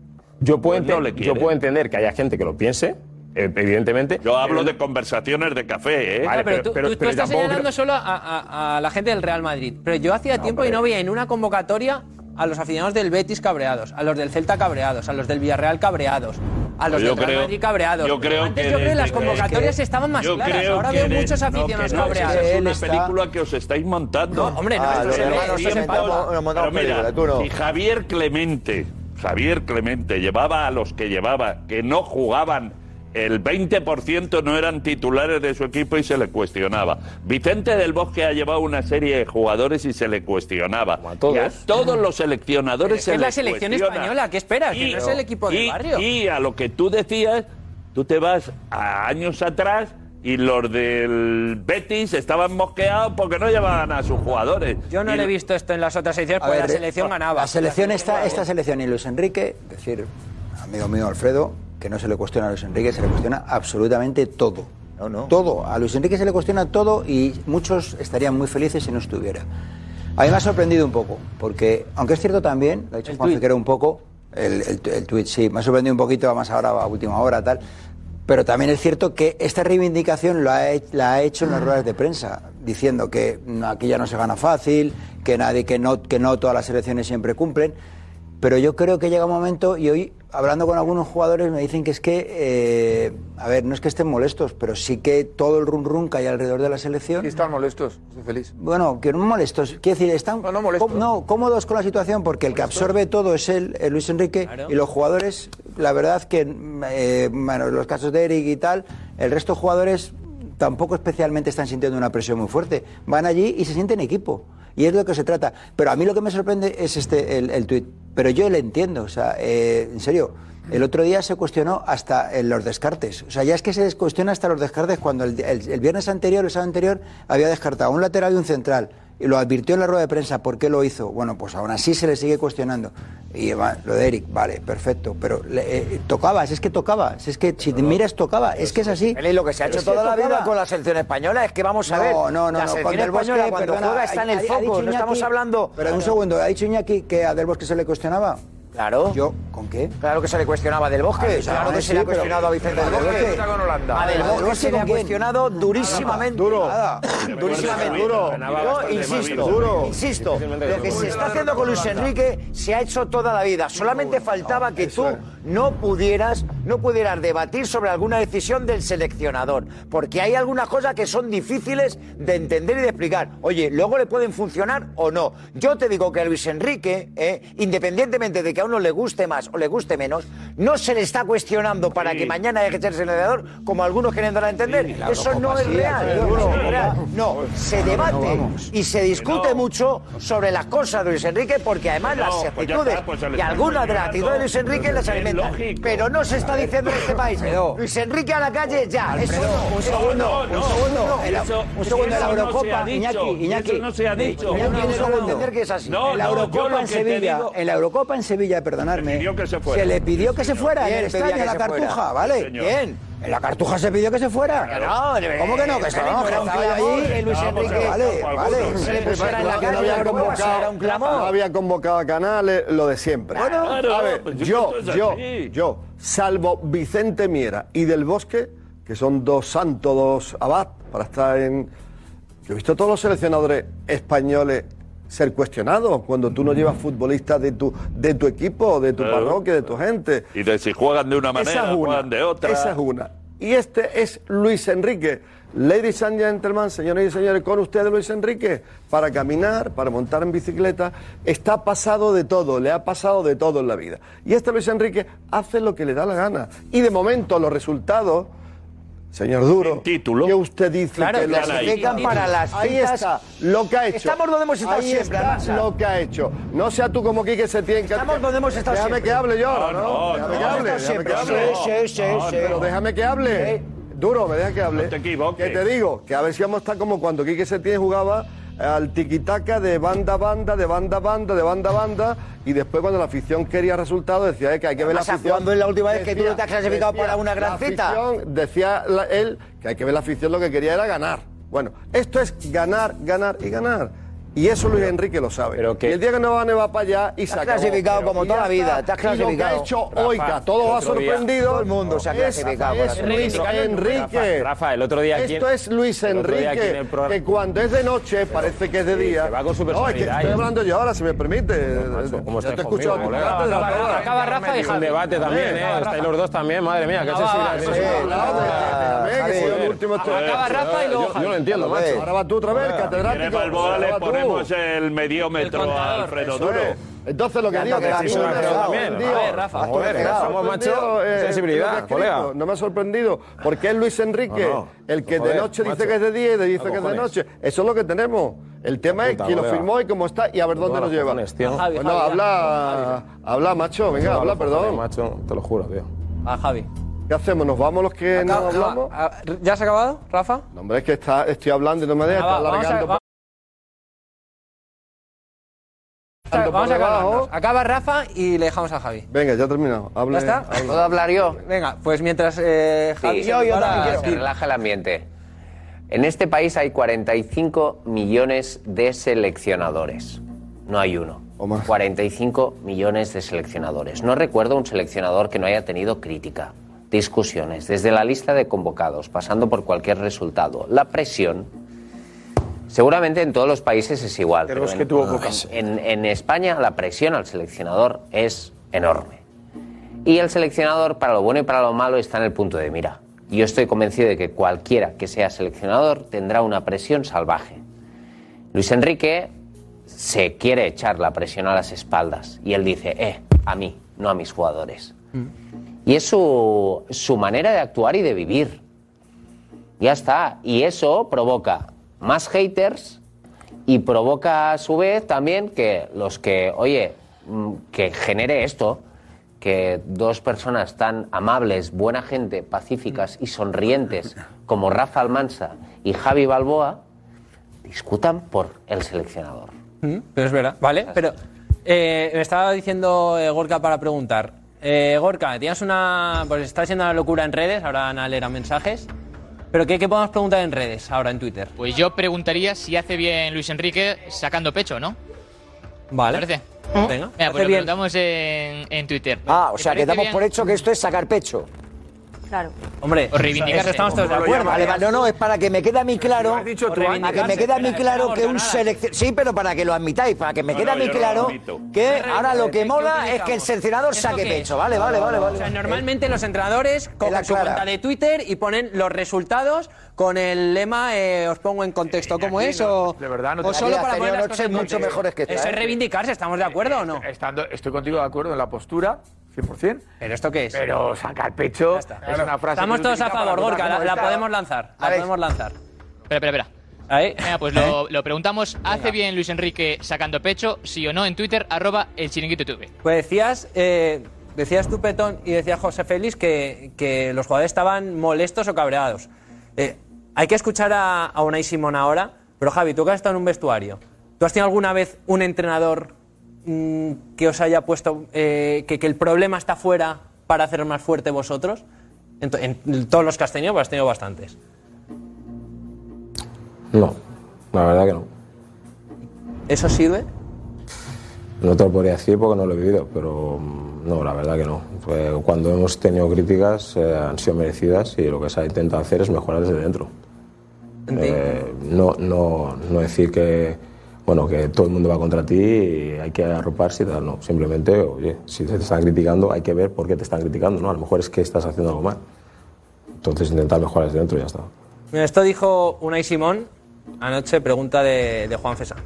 Yo puedo, Pues no yo puedo entender que haya gente que lo piense, eh, evidentemente. yo hablo pero- de conversaciones de café, ¿eh? Vale, pero, tú, pero- tú- tú pero estás tampoco señalando creo- solo a, a- a la gente del Real Madrid. Pero yo hacía tiempo y no veía en una convocatoria a los aficionados del Betis cabreados, a los del Celta cabreados, a los del Villarreal cabreados, a los Pues yo del Real creo- Madrid cabreados. yo creo Antes que yo creo que las que- convocatorias que- estaban más yo claras. creo Ahora que veo muchos no, aficionados no, cabreados. esa es una está- película que os estáis montando. No, hombre, no, Ah, esto los ve, hermanos se se sentaban, palpa. nos montamos Pero mira, película, tú no. si Javier Clemente, Javier Clemente llevaba a los que llevaba, que no jugaban, el 20% no eran titulares de su equipo y se le cuestionaba. Vicente del Bosque ha llevado una serie de jugadores y se le cuestionaba. todos. Y a todos los seleccionadores Es se que es la selección cuestiona. española, ¿qué esperas? Que no es el equipo del y- barrio. Y a lo que tú decías, tú te vas a años atrás y los del Betis estaban mosqueados porque no llevaban a sus jugadores. Yo no Y- le he visto esto en las otras ediciones, porque ver, la selección ganaba. La selección, esta, esta selección y Luis Enrique, decir, amigo mío Alfredo, que no se le cuestiona a Luis Enrique, se le cuestiona absolutamente todo. No, no. Todo. A Luis Enrique se le cuestiona todo y muchos estarían muy felices si no estuviera. A mí me ha sorprendido un poco, porque, aunque es cierto también, lo ha dicho Juan Piquero un poco, el, el, el tuit sí, me ha sorprendido un poquito, más ahora a última hora, tal. Pero también es cierto que esta reivindicación lo ha, la ha hecho en las ruedas de prensa, diciendo que aquí ya no se gana fácil, que nadie, que no, que no todas las selecciones siempre cumplen. Pero yo creo que llega un momento, y hoy hablando con algunos jugadores me dicen que es que, eh, a ver, no es que estén molestos, pero sí que todo el run run que hay alrededor de la selección. Sí, están molestos, estoy feliz. Bueno, que no molestos. Quiero decir, están No, no molestos. no, cómodos con la situación porque el que absorbe todo es él, eh, Luis Enrique, y los jugadores, la verdad que, eh, bueno, los casos de Eric y tal, el resto de jugadores tampoco especialmente están sintiendo una presión muy fuerte. Van allí y se sienten equipo. Y es de lo que se trata. Pero a mí lo que me sorprende es este el, el tuit. Pero yo le entiendo. O sea, eh, en serio, el otro día se cuestionó hasta en los descartes. O sea, ya es que se cuestiona hasta los descartes cuando el, el- el viernes anterior, el sábado anterior, había descartado un lateral y un central. Y lo advirtió en la rueda de prensa, ¿por qué lo hizo? Bueno, pues aún así se le sigue cuestionando. Y va, lo de Eric, vale, perfecto, pero le, eh, tocaba, si es que tocaba, si es que si te miras tocaba, es que es así. Eli, lo que se ha hecho toda la vida con la selección española es que vamos a No, ver. no, no, la no, selección Del Bosque, española cuando perdona, juega está en el foco. No estamos Iñaki- hablando. Pero un segundo, ¿ha dicho Iñaki que a Del Bosque se le cuestionaba? Claro. ¿Yo? ¿Con qué? Claro que se le cuestionaba del Bosque. Ah, claro ah, que sí, se le ha cuestionado a Vicente del ¿Del Bosque. A del ¿Del Bosque Bosque se le ha cuestionado durísimamente. Duro. Nada. Durísimamente. Duro. Yo insisto, Duro. insisto, lo que se está haciendo con Luis Enrique se ha hecho toda la vida. Solamente faltaba que tú no pudieras, no pudieras debatir sobre alguna decisión del seleccionador, porque hay algunas cosas que son difíciles de entender y de explicar. Oye, luego le pueden funcionar o no. Yo te digo que a Luis Enrique, eh, independientemente de que a uno le guste más o le guste menos, no se le está cuestionando para que mañana deje de ser seleccionador, como algunos quieren dar a entender. Eso no es sí, real. No es la real. Eurocopa. No, se debate y se discute mucho sobre las cosas de Luis Enrique porque además las pues actitudes está, pues y algunas de las actitudes de Luis Enrique las Es alimentan. lógico. Pero no se está diciendo en este país. Alfredo. Luis Enrique a la calle ya. Eso Alfredo, no. un Eso segundo, no, un segundo. no. En la- Eso- un segundo, la eso se Eurocopa, Iñaki, Iñaki. eso no se ha dicho. Iñaki, No, segundo. entender que es así. No, en la Eurocopa en Sevilla, digo- en la Eurocopa en Sevilla, perdonadme. Se pidió que se fuera. le pidió que se fuera ¿Quién en el pedía estadio, que en la se? Cartuja, ¿vale? Bien. En la Cartuja se pidió que se fuera. No, de- ¿Cómo que no? Que estaba, un estaba allí. que Luis No, Enrique vale, vale. se le pusiera en la Que no calle había convocado, era un no había convocado a Canales, lo de siempre. Claro, a ver, pues yo, yo, yo, salvo Vicente Miera y Del Bosque, que son dos santos, dos abad, para estar en... Yo he visto a todos los seleccionadores españoles ser cuestionados cuando tú no llevas futbolistas de tu, de tu equipo, de tu parroquia, de tu gente. Y de si juegan de una manera, Esa es una. juegan de otra. Esa es una. Y este es Luis Enrique. Ladies and gentlemen, señores y señores, con ustedes Luis Enrique, para caminar, para montar en bicicleta, está pasado de todo, le ha pasado de todo en la vida. Y este Luis Enrique hace lo que le da la gana. Y de momento los resultados, señor Duro, título. que usted dice Claro, que para las Ahí citas. está, lo que ha hecho. Estamos donde hemos estado Ahí siempre, está lo que ha hecho. No sea tú como Quique Setién. que- Estamos donde hemos estado Déjame siempre. que hable yo, No, ¿no? no, déjame no, que hable, déjame que hable. siempre. Sí, sí, sí, No, sí. Pero déjame que hable. Duro, me deja que hable. No te equivoques. Que te digo, que a ver si vamos a estar como cuando Quique Setién jugaba al tiquitaca de banda a banda, de banda a banda, de banda a banda, y después cuando la afición quería resultados decía eh, que hay que ver la afición. ¿cuándo es la última vez que tú no te has clasificado decía, para una gran la cita? afición, decía la- él que hay que ver la afición, lo que quería era ganar. Bueno, esto es ganar, ganar y ganar. Y eso Luis Enrique lo sabe. pero que- y el día que no va, va para allá y se acabó. clasificado como toda la vida, está. te has Y lo que ha clasificado. hecho Rafa, a el ha sorprendido. Todo el mundo se ha es- clasificado Es, Luis Enrique. Rafa, el otro día aquí Esto es Luis en Enrique. programa- Que cuando es de noche parece que es de día. va con su No, es que personalidad, estoy hablando yo ahora, si me permite. macho, ¿cómo Yo estáis te escucho a conmigo, tu de la Acaba, Rafa y Es un debate también, ¿eh? Estáis los dos también, madre mía, que último. Acaba Rafa y luego Yo, lo entiendo, macho. Ahora va tú otra vez, catedrático. Ponemos el mediómetro El contador. Alfredo Eso Duro. es. Entonces lo que digo que que a mí sí, no me sí, ha sí, sorprendido. A ver, Rafa. Sorprendido, macho, eh, sensibilidad, colega. No me ha sorprendido, porque es Luis Enrique No, no. el que de Joder, noche dice macho. que es de día y de dice que es de noche. Eso es lo que tenemos. El tema es quién lo firmó y cómo está y a ver dónde nos lleva. cojones, tío. Javi, Bueno, Javi, habla, habla, macho, venga, habla, perdón. Macho, te lo juro, tío. A Javi. ¿Qué hacemos? ¿Nos vamos los que no hablamos? ah, ¿Ya has acabado, Rafa? No, hombre, es que está, estoy hablando y no me deja, Venga, va, está alargando. Tanto Vamos por a debajo. calmarnos. Acaba Rafa y le dejamos a Javi. Venga, ya he terminado. Hable, ¿Ya está? habla. ¿Puedo hablar yo? Venga, pues mientras eh, Javi Sí, se yo, yo prepara- también quiero. Se relaja el ambiente. En este país hay 45 millones de seleccionadores. No hay uno. O más. 45 millones de seleccionadores. No recuerdo un seleccionador que no haya tenido crítica, discusiones, desde la lista de convocados, pasando por cualquier resultado. La presión, seguramente en todos los países es igual. Pero pero es que en- tuvo en, en España la presión al seleccionador es enorme. Y el seleccionador, para lo bueno y para lo malo, está en el punto de mira. Y Yo estoy convencido de que cualquiera que sea seleccionador tendrá una presión salvaje. Luis Enrique se quiere echar la presión a las espaldas y él dice, eh, a mí, no a mis jugadores. Y es su, su manera de actuar y de vivir. Ya está. Y eso provoca más haters y provoca a su vez también que los que, oye, mm, que genere esto, que dos personas tan amables, buena gente, pacíficas y sonrientes como Rafa Almansa y Javi Balboa, discutan por el seleccionador. Mm, Pero es verdad, ¿vale? Pero eh, me estaba diciendo eh, Gorka para preguntar. Eh, Gorka, tienes una. Pues está siendo una locura en redes, ahora Ana leerá mensajes. ¿Pero qué, qué podemos preguntar en redes, ahora en Twitter? Pues yo preguntaría si hace bien Luis Enrique sacando pecho, ¿no? Vale. ¿Te parece? Venga. Venga, Hace pues lo preguntamos en, en Twitter. Ah, o ¿Te sea, que damos bien? por hecho que esto es sacar pecho. Claro. Hombre, O estamos todos de acuerdo. Vale, vale, no, no, es para que me quede a mí claro, has dicho tú que me quede a mí claro que un seleccionador, sí, pero para que lo admitáis, para que me No, quede a mí claro que ¿Qué ahora lo que ¿Qué mola es que el seleccionador ¿Esto saque pecho, vale, vale, vale, O sea, normalmente los entrenadores la cogen su cuenta de Twitter y ponen los resultados con el lema eh, os pongo en contexto cómo aquí es no, o, de verdad no o te- solo Aquí para poner las cosas mucho mejores que esta, Eso es ¿eh? reivindicarse, ¿estamos de acuerdo o no? Estando, estoy contigo de acuerdo en la postura, 100%. ¿Pero esto qué es? Pero sacar pecho es una frase. Estamos todos se a favor, Gorka, la, podemos lanzar, la Alex. podemos lanzar. Espera, espera, espera. Ahí. Venga, pues lo, lo preguntamos. ¿Hace bien Luis Enrique sacando pecho? Sí o no en Twitter, arroba el chiringuito TV. Pues decías, eh, decías tú, Petón, y decía José Félix que, que los jugadores estaban molestos o cabreados. Eh, hay que escuchar a, a Unai Simón ahora, pero Javi, tú que has estado en un vestuario, ¿tú has tenido alguna vez un entrenador mm, que os haya puesto eh, que, que el problema está fuera para hacer más fuerte vosotros? En, en todos los que has tenido, pues has tenido bastantes. No, la verdad que no. ¿Eso sirve? No te lo podría decir porque no lo he vivido, pero mm, no, la verdad que no. Pues cuando hemos tenido críticas eh, han sido merecidas y lo que se ha intentado hacer es mejorar desde dentro. Eh, no, no, no decir que, bueno, que todo el mundo va contra ti y hay que arroparse y tal, no. Simplemente, oye, si te están criticando hay que ver por qué te están criticando, ¿no? A lo mejor es que estás haciendo algo mal. Entonces intentar mejorar desde dentro y ya está. Mira, esto dijo Unai Simón anoche, pregunta de, de Juan César.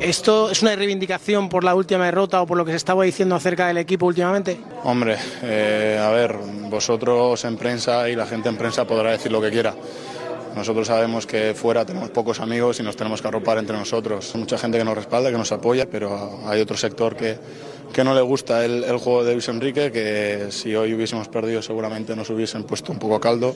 ¿Esto es una reivindicación por la última derrota o por lo que se estaba diciendo acerca del equipo últimamente? Hombre, eh, a ver, vosotros en prensa y la gente en prensa podrá decir lo que quiera. Nosotros sabemos que fuera tenemos pocos amigos y nos tenemos que arropar entre nosotros. Hay mucha gente que nos respalda, que nos apoya, pero hay otro sector que, que no le gusta el, el juego de Luis Enrique, que si hoy hubiésemos perdido seguramente nos hubiesen puesto un poco caldo.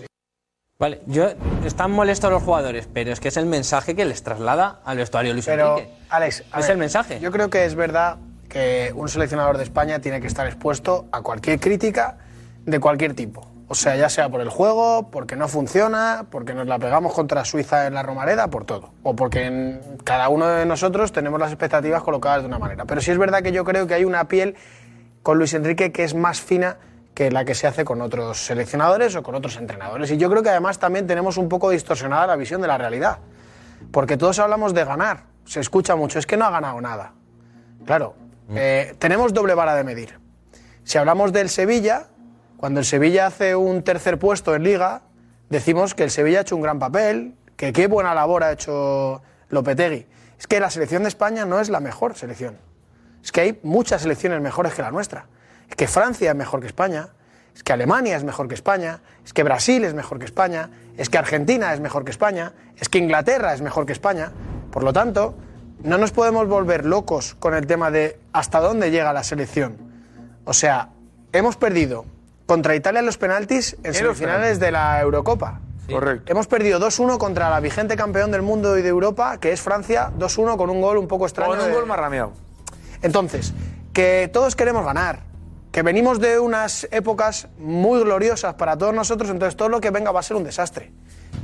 Vale, yo están molestos los jugadores, pero es que es el mensaje que les traslada al vestuario Luis Pero, Enrique. Alex, a es ver, el mensaje. Yo creo que es verdad que un seleccionador de España tiene que estar expuesto a cualquier crítica de cualquier tipo. O sea, ya sea por el juego, porque no funciona, porque nos la pegamos contra Suiza en la Romareda, por todo. O porque en- cada uno de nosotros tenemos las expectativas colocadas de una manera. Pero sí es verdad que yo creo que hay una piel con Luis Enrique que es más fina que la que se hace con otros seleccionadores o con otros entrenadores. Y yo creo que además también tenemos un poco distorsionada la visión de la realidad. Porque todos hablamos de ganar. Se escucha mucho, es que no ha ganado nada. Claro, eh, tenemos doble vara de medir. Si hablamos del Sevilla, cuando el Sevilla hace un tercer puesto en liga, decimos que el Sevilla ha hecho un gran papel, que qué buena labor ha hecho Lopetegui. Es que la selección de España no es la mejor selección. Es que hay muchas selecciones mejores que la nuestra. Es que Francia es mejor que España, es que Alemania es mejor que España, es que Brasil es mejor que España, es que Argentina es mejor que España, es que Inglaterra es mejor que España. Por lo tanto, no nos podemos volver locos con el tema de hasta dónde llega la selección. O sea, hemos perdido contra Italia en los penaltis en semifinales de la Eurocopa. Correcto. Hemos perdido 2-1 contra la vigente campeón del mundo y de Europa, que es Francia, 2-1 con un gol un poco extraño. Con un de- gol marrameado. entonces, que todos queremos ganar, que venimos de unas épocas muy gloriosas para todos nosotros, entonces todo lo que venga va a ser un desastre.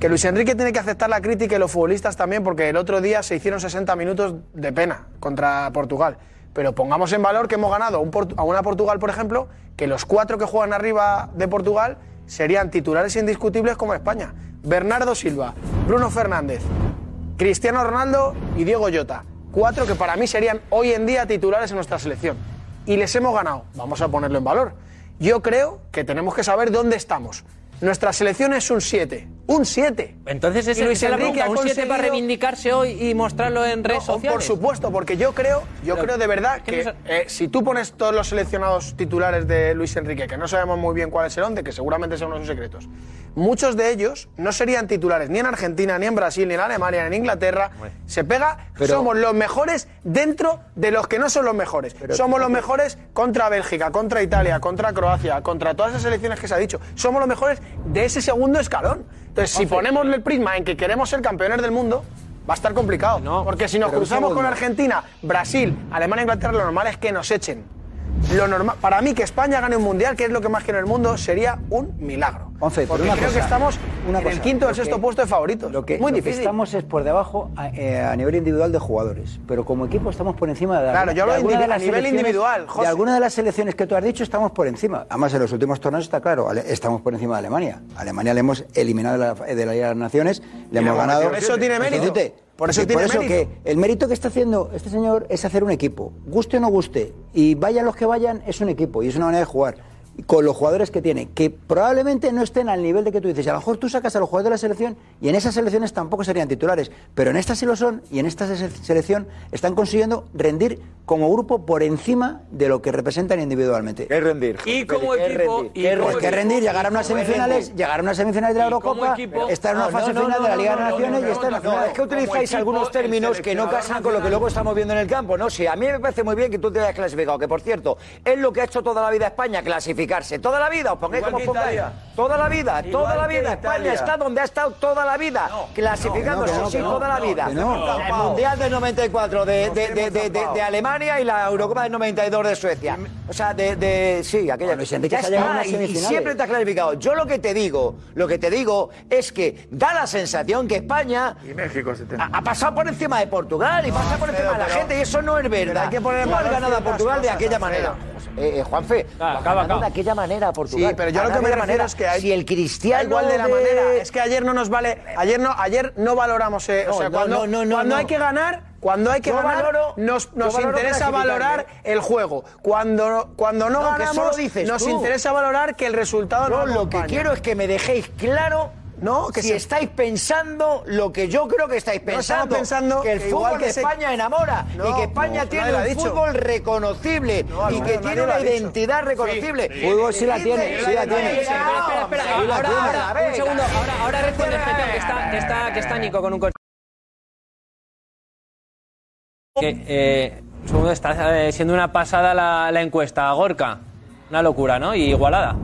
Que Luis Enrique tiene que aceptar la crítica y los futbolistas también, porque el otro día se hicieron 60 minutos de pena contra Portugal. Pero pongamos en valor que hemos ganado a, una Portugal, por ejemplo, que los cuatro que juegan arriba de Portugal serían titulares indiscutibles como España. Bernardo Silva, Bruno Fernández, Cristiano Ronaldo y Diego Llota. Cuatro que para mí serían hoy en día titulares en nuestra selección. Y les hemos ganado. Vamos a ponerlo en valor. Yo creo que tenemos que saber dónde estamos. Nuestra selección es un 7. Un 7. Entonces Luis es la Enrique ha un 7 para reivindicarse hoy y mostrarlo en redes No, sociales. Por supuesto, porque yo creo, yo Pero, creo de verdad ¿qué que eh, si tú pones todos los seleccionados titulares de Luis Enrique, que no sabemos muy bien cuál es el once, que seguramente son unos secretos, muchos de ellos no serían titulares ni en Argentina, ni en Brasil, ni en Alemania, ni en Inglaterra. Se pega, Pero- somos los mejores dentro de los que no son los mejores. somos los mejores contra Bélgica, contra Italia, contra Croacia, contra todas esas selecciones que se ha dicho. Somos los mejores de ese segundo escalón. Entonces, si ponemos el prisma en que queremos ser campeones del mundo, va a estar complicado. Porque si nos cruzamos con. Argentina, Brasil, Alemania, Inglaterra, lo normal es que nos echen. Lo normal, para mí que España gane un mundial, que es lo que más quiero en el mundo, sería un milagro. Porque creo cosa, que estamos una en el quinto o el sexto que- puesto de favoritos. Lo que, Muy lo que difícil. estamos es por debajo a, eh, a nivel individual de jugadores, pero como equipo estamos por encima de, Claro, yo hablo de alguna indivi- las a nivel individual, José. De algunas de las selecciones que tú has dicho estamos por encima. Además, en los últimos torneos está claro, estamos por encima de Alemania. A Alemania le hemos eliminado de la, de la Liga de las Naciones, le hemos ganado. Eso tiene mérito. Por eso tiene por eso que el mérito que está haciendo este señor es hacer un equipo. Guste o no guste, y vayan los que vayan, es un equipo y es una manera de jugar. Con los jugadores que tiene, que probablemente no estén al nivel de que tú dices. A lo mejor tú sacas a los jugadores de la selección y en esas selecciones tampoco serían titulares. Pero en esta sí lo son y en esta se- selección están consiguiendo rendir como grupo por encima de lo que representan individualmente. ¿Qué rendir? Y como ¿Qué equipo- rendir? y ¿Qué como Pues que equipo- rendir, llegar a unas semifinales, llegar a unas semifinales de la Eurocopa, equipo- estar en una fase no, final no, de la Liga no, de Naciones no, y estar en la no, final. es que utilizáis algunos términos que no casan con lo que luego estamos viendo en el campo, ¿no? Sí, a mí me parece muy bien que tú te hayas clasificado, que por cierto, es lo que ha hecho toda la vida España, Toda la vida, os pongáis Igual como que pongáis. Toda la vida, Igual toda la que vida. España está donde ha estado toda la vida, clasificándose, que no, que sí, no, toda la no, vida. que no. El Mundial del 94 de, de, de, de, de- de Alemania y la Eurocopa del 92 de Suecia. O sea, de, de sí, aquella. Enrique Ya está, unas y- siempre te has clasificado. Yo lo que te digo, lo que te digo es que da la sensación que España Y México se te... ha, ha pasado por encima de Portugal y pasa por encima de la pero- gente y eso no es verdad. hay que poner ganado a Portugal de aquella manera. Eh, eh, Juanfe, Ah, acaba, acaba. Aquella manera Portugal. Sí, pero yo lo que me refiero manera. es que hay, si el cristiano igual de la de- manera, es que ayer no nos vale, ayer no, ayer no valoramos, eh, o No, sea, no, cuando, no, no, no, cuando no. hay que ganar, cuando hay que Yo ganar, valoro- nos, nos interesa valorar el juego. Cuando, cuando no, No, ganamos, dices nos tú. interesa valorar que el resultado Yo no lo que quiero es que me dejéis claro No, que si se- estáis pensando lo que yo creo que estáis No pensando, pensando que el que fútbol que de se- España enamora No, y que España no, tiene un dicho. fútbol reconocible No, y que tiene una identidad reconocible. Fútbol sí la tiene, sí la tiene. Espera, espera, Sí, ahora, ahora, un segundo, ahora, ahora responde que está, que está, que está Nico con un coche. Que, eh, un segundo, está eh, siendo una pasada la, la encuesta, Gorka. Una locura, ¿no? Y igualada.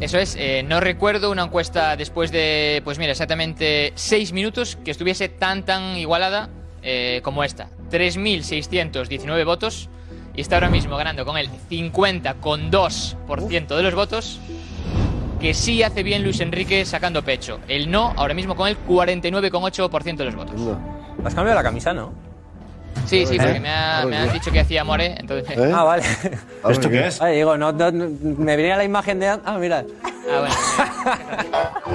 Eso es, eh, no recuerdo una encuesta después de, pues mira, exactamente seis minutos que estuviese tan, tan igualada eh, como esta. 3.619 votos y está ahora mismo ganando con el 50,2% de los votos. Que sí hace bien Luis Enrique sacando pecho. El no, ahora mismo con el 49,8% de los votos. Has cambiado la camisa, ¿no? Sí, sí, ¿Eh? porque me, ha- me han dicho que hacía More, entonces... Ah, vale. ¿Esto qué es? Vale, digo, no, no, me venía la imagen de... Ah, mira. Ah,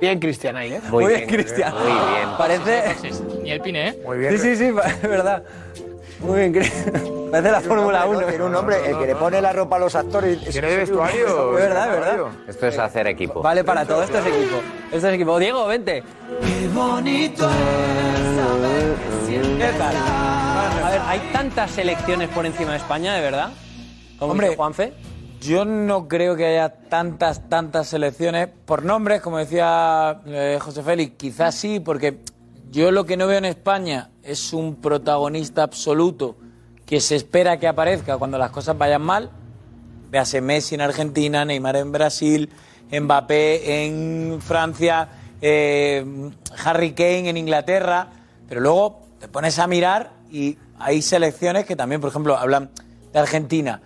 Bien, Cristian ahí, ¿eh? Muy, bien, Cristian. muy bien. Parece... Ni el pine, ¿eh? Muy Sí, sí, sí, es verdad. Muy bien. Parece la Fórmula 1. Tiene un nombre, el que le pone la ropa a los actores. Tiene vestuario. Es verdad, es verdad. Esto es hacer equipo. Vale para todo, esto es equipo. Esto es equipo. Diego, vente. Qué bonito es saber que siempre ¿Qué tal? A ver, ¿hay tantas selecciones por encima de España, de verdad? Como Hombre, dice Juanfe. Yo no creo que haya tantas, tantas selecciones por nombres, como decía eh, José Félix, quizás sí, porque yo lo que no veo en España es un protagonista absoluto que se espera que aparezca cuando las cosas vayan mal. Véase Messi en Argentina, Neymar en Brasil, Mbappé en Francia, eh, Harry Kane en Inglaterra, pero luego te pones a mirar y hay selecciones que también, por ejemplo, hablan de Argentina.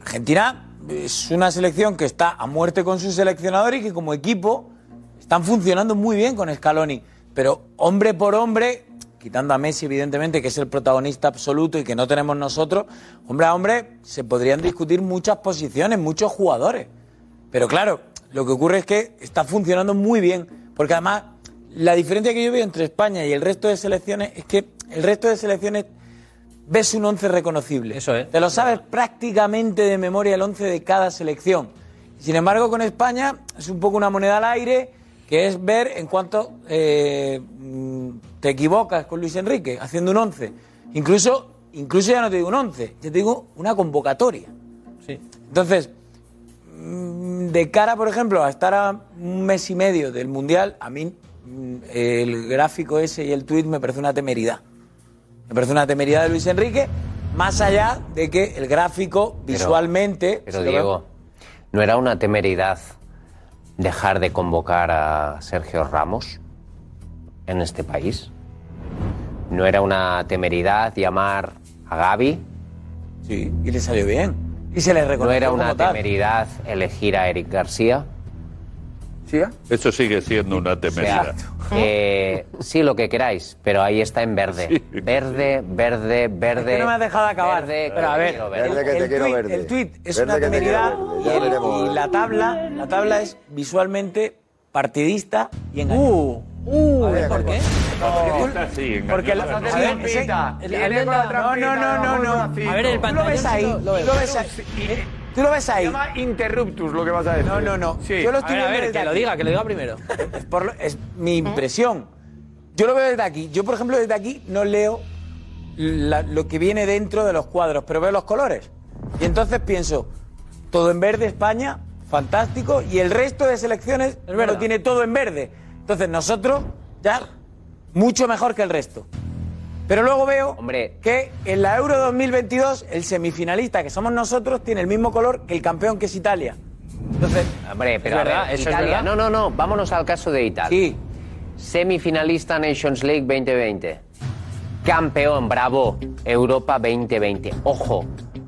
Argentina es una selección que está a muerte con su seleccionador y que como equipo están funcionando muy bien con Scaloni. Pero hombre por hombre, quitando a Messi evidentemente, que es el protagonista absoluto y que no tenemos nosotros, hombre a hombre se podrían discutir muchas posiciones, muchos jugadores. Pero claro, lo que ocurre es que está funcionando muy bien, porque además la diferencia que yo veo entre España y el resto de selecciones es que el resto de selecciones ves un once reconocible. Eso es. Te lo sabes prácticamente de memoria el once de cada selección. Sin embargo, con España es un poco una moneda al aire, que es ver en cuánto eh, te equivocas con Luis Enrique haciendo un once. Incluso, incluso ya no te digo un once, ya te digo una convocatoria. Sí. Entonces, mm, de cara, por ejemplo, a estar a un mes y medio del Mundial, a mí mm, el gráfico ese y el tuit me parece una temeridad. Me parece una temeridad de Luis Enrique, más allá de que el gráfico Pero- visualmente... Pero si Diego, no era una temeridad dejar de convocar a Sergio Ramos en este país? ¿No era una temeridad llamar a Gaby? Sí, y le salió bien. Y se le ¿No reconoció era una como tal. temeridad elegir a Eric García? ¿Sí? Eso sigue siendo una temeridad. Eh, sí, lo que queráis, pero ahí está en verde. Verde, verde, verde. Es que no me has dejado acabar. Verde, Pero a ver, quiero el, verde. el tuit, el es una Verde que te quiero temeridad verde, y, ya el- veremos. y la tabla, la tabla es visualmente partidista y engañosa. Uh, A ver, ¿por qué? Porque la, a ver, el- no, no, no, no, no. A ver, el Tú lo ves ahí, lo- ves ahí. Tú lo ves ahí. Se llama interruptus lo que vas a decir. No, no, no. Sí. Yo lo estoy A ver, a viendo ver, desde que lo diga, que lo diga primero. Es, por lo- es mi impresión. Yo lo veo desde aquí. Yo, por ejemplo, desde aquí no leo la- lo que viene dentro de los cuadros, pero veo los colores. Y entonces pienso, todo en verde España, fantástico, y el resto de selecciones lo tiene todo en verde. Entonces nosotros ya mucho mejor que el resto. Pero luego veo que en la Euro 2022 el semifinalista, que somos nosotros, tiene el mismo color que el campeón, que es Italia. Entonces, Hombre, pero Es a ver, verdad, eso es Italia. verdad. no, no, no. Vámonos al caso de Italia. Sí. Semifinalista Nations League 2020. Campeón, bravo. Europa 2020. Ojo,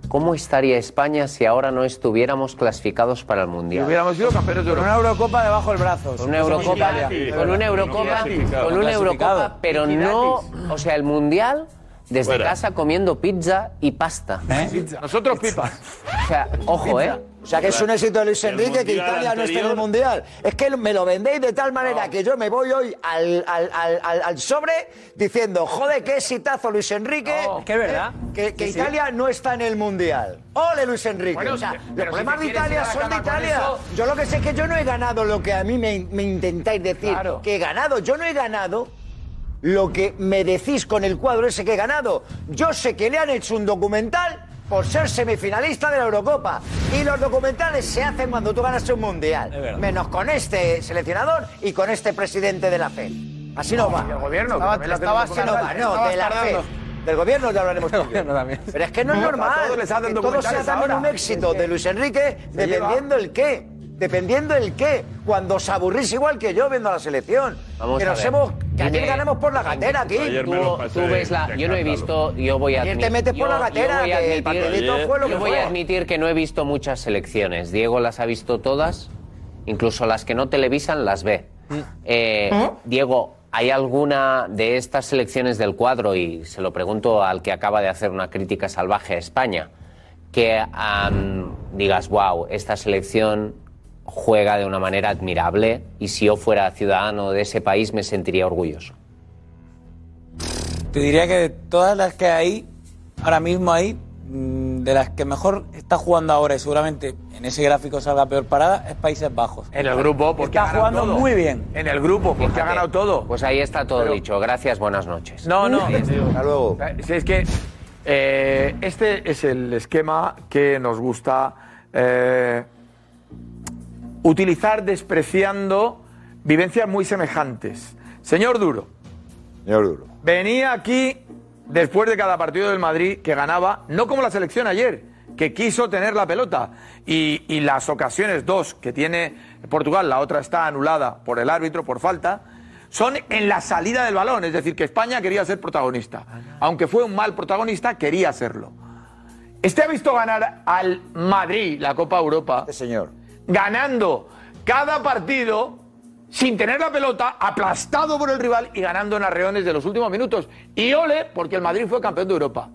¿cómo estaría España si ahora no estuviéramos clasificados para el Mundial? hubiéramos sido campeones de con una Eurocopa debajo del brazo. Con una Eurocopa, con una Eurocopa, con una Eurocopa, pero no, o sea, el Mundial desde Fuera. casa comiendo pizza y pasta. Nosotros pipas. O sea, ojo, ¿eh? O sea, que es un éxito de Luis Enrique que Italia no esté en el Mundial. Es que me lo vendéis de tal manera que yo me voy hoy al, al- al- al- al sobre diciendo, joder, qué exitazo Luis Enrique. que es verdad. eh, Que, que Sí, sí. Italia no está en el Mundial. ¡Ole, Luis Enrique! Bueno, o sea, pero los si problemas de Italia son de Italia. eso- Yo lo que sé es que yo no he ganado lo que a mí me, me intentáis decir que he ganado. Yo no he ganado lo que me decís con el cuadro ese que he ganado. Yo sé que le han hecho un documental por ser semifinalista de la Eurocopa. Y los documentales se hacen cuando tú ganas un mundial. Menos con este seleccionador y con este presidente de la FED. Así no, va. el gobierno, que Estaba- también hacen estaba- documentales. no, va, no, de la tardando. FED. Del gobierno ya hablaremos tú y yo. Pero es que no es A normal. todos les hacen que todo sea también ahora. un éxito de Luis Enrique, dependiendo el qué. Dependiendo el qué. Cuando os aburrís igual que yo viendo a la selección. Vamos que a nos ver. hemos. Que ayer Dime- ganamos por la gatera aquí. Tú, tú ves la, yo no he visto, yo voy a Ayer te metes por yo- la gatera, yo voy a que el fue lo que yo voy fue. a admitir que no he visto muchas selecciones. Diego las ha visto todas, incluso las que no televisan las ve. Eh, Diego, ¿hay alguna de estas selecciones del cuadro, y se lo pregunto al que acaba de hacer una crítica salvaje a España, que digas, wow, esta selección juega de una manera admirable y si yo fuera ciudadano de ese país me sentiría orgulloso? Te diría que de todas las que hay, ahora mismo hay, mm, de las que mejor está jugando ahora y seguramente en ese gráfico salga peor parada, es Países Bajos. En el grupo, porque está ha ganado jugando todo. muy bien. En el grupo, porque Fíjate. ha ganado todo. Pues ahí está todo Pero- dicho. Gracias, buenas noches. No, no. Hasta luego. Si es que eh, este es el esquema que nos gusta eh, utilizar despreciando vivencias muy semejantes. Señor Duro. Señor Duro. Venía aquí después de cada partido del Madrid que ganaba, no como la selección ayer, que quiso tener la pelota. Y, y las ocasiones, dos que tiene Portugal, la otra está anulada por el árbitro por falta, son en la salida del balón. Es decir, que España quería ser protagonista. Aunque fue un mal protagonista, quería serlo. Este ha visto ganar al Madrid la Copa Europa. señor. Ganando cada partido sin tener la pelota, aplastado por el rival y ganando en arreones de los últimos minutos. Y ole, porque el Madrid fue campeón de Europa.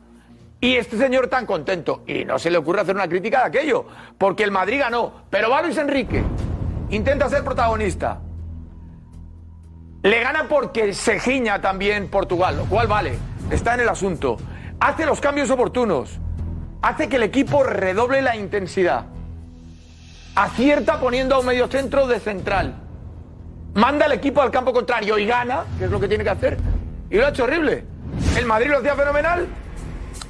Y este señor tan contento. Y no se le ocurre hacer una crítica de aquello, porque el Madrid ganó. Pero va Luis Enrique, intenta ser protagonista. Le gana porque se giña también Portugal, lo cual vale, está en el asunto. Hace los cambios oportunos, hace que el equipo redoble la intensidad. Acierta poniendo a un mediocentro de central. Manda al equipo al campo contrario y gana, que es lo que tiene que hacer. Y lo ha hecho horrible. El Madrid lo hacía fenomenal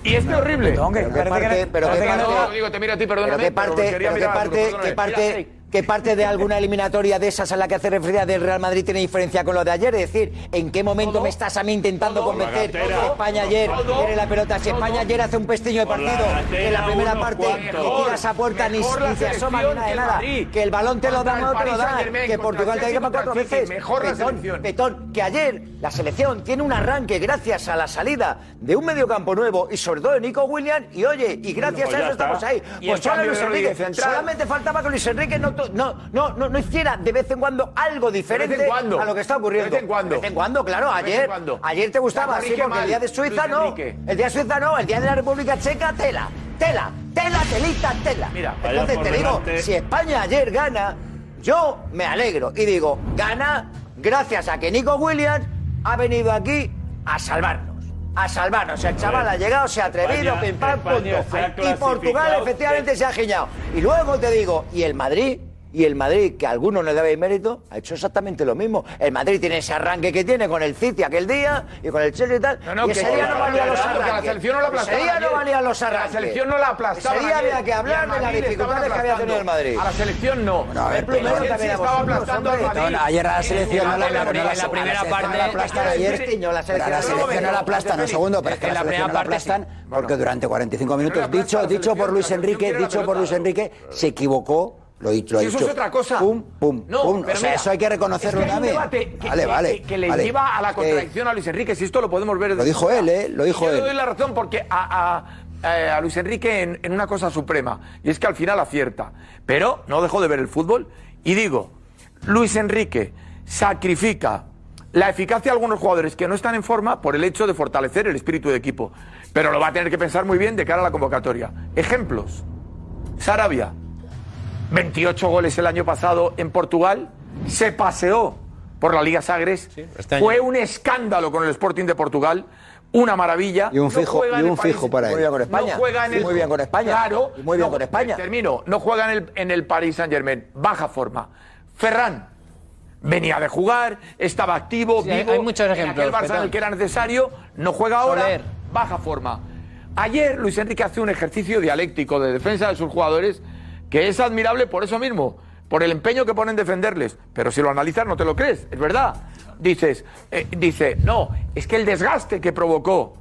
y este horrible. Pero qué parte- pero qué parte- No, digo, te miro a ti, perdóname. Pero qué parte, quería pero qué mirar a parte, Arturo, qué perdóname. parte, Mira, que parte de alguna eliminatoria de esas a la que hace referencia del Real Madrid tiene diferencia con lo de ayer? Es decir, ¿en qué momento me estás a mí intentando convencer que España ayer tiene la pelota? Si España ayer hace un pesteño de partido, en la primera parte que tiras a puerta ni, se asoma ni nada de nada, que el balón te lo da, Contra no te lo Paris da, Saint-Germain, que Portugal te contra el cuatro veces. mejor que ayer la selección tiene un arranque gracias a la salida de un mediocampo nuevo y sobre todo de Nico Williams. Y oye, y gracias Pues a ya eso estamos ahí. Pues ahora Luis Enrique, solamente faltaba que Luis Enrique no, no, no, no, no hiciera de vez en cuando algo diferente en cuando. a lo que está ocurriendo. De vez en cuando. De vez en cuando, claro. De vez en Ayer, cuando. ayer te gustaba, sí, porque el día de Suiza no. Enrique. El día de Suiza no, el día de la República Checa, tela, tela, tela, telita, tela. Mira, Entonces te digo, delante. si España ayer gana, yo me alegro y digo, gana gracias a que Nico Williams ha venido aquí a salvarnos. A salvarnos. El chaval ha llegado, se ha atrevido, España- pim pam, punto. Y Portugal efectivamente se ha giñado. Y luego te digo, y el Madrid, y el Madrid, que a algunos le debe mérito, ha hecho exactamente lo mismo. El Madrid tiene ese arranque que tiene con el City aquel día y con el Chelsea y tal. No, no, y que- ese día no valían los que la arranques. selección no la aplastaban Ese día no ayer. valían los Que la arranques. selección no la aplastaban Ese día ayer. había que hablar de las dificultades que había tenido el Madrid. A la selección no. Bueno, a ver, El primero también estaba aplastando al. Madrid. Bueno, ayer a la selección no la- no la- en la primera parte- selección no la aplastan ayer. Estiño, la Pero a la selección no la aplastan, un segundo, pero es que En la selección no la primera parte aplastan porque durante 45 minutos, No dicho, por Luis Enrique, dicho por. Luis Enrique, se equivocó, lo he dicho, lo he Si eso dicho. es otra cosa. Pum, pum, No, pum. pero o sea, mira, eso hay que reconocerlo es que hay un también. debate que, vale, vale. que- que le vale. lleva a la que- contradicción a Luis Enrique, si esto lo podemos ver. Lo dijo él, ¿eh? Lo dijo yo él. le doy la razón porque a, a- eh, a Luis Enrique en, en una cosa suprema, y es que al final acierta. Pero no dejo de ver el fútbol y digo, Luis Enrique sacrifica la eficacia de algunos jugadores que no están en forma por el hecho de fortalecer el espíritu de equipo. Pero lo va a tener que pensar muy bien de cara a la convocatoria. Ejemplos. Sarabia, 28 goles el año pasado en Portugal, se paseó por la Liga Sagres, este fue un escándalo con el Sporting de Portugal, una maravilla. Y un No fijo- juega y en el un fijo para él. Muy bien con España. No juega en Sí, el, muy bien con España. Claro. Y muy bien no- con España. Termino. No juega en el, en el Paris Saint Germain. Baja forma. Ferran. Venía de jugar, estaba activo, Sí, hay- vivo. hay muchos en ejemplos, aquel Barça en el que era necesario, no juega ahora, Soler. baja forma. Ayer Luis Enrique hace un ejercicio dialéctico de defensa de sus jugadores que es admirable por eso mismo, por el empeño que pone en defenderles. Pero si lo analizas no te lo crees, es verdad. Dices, eh, dice, no, es que el desgaste que provocó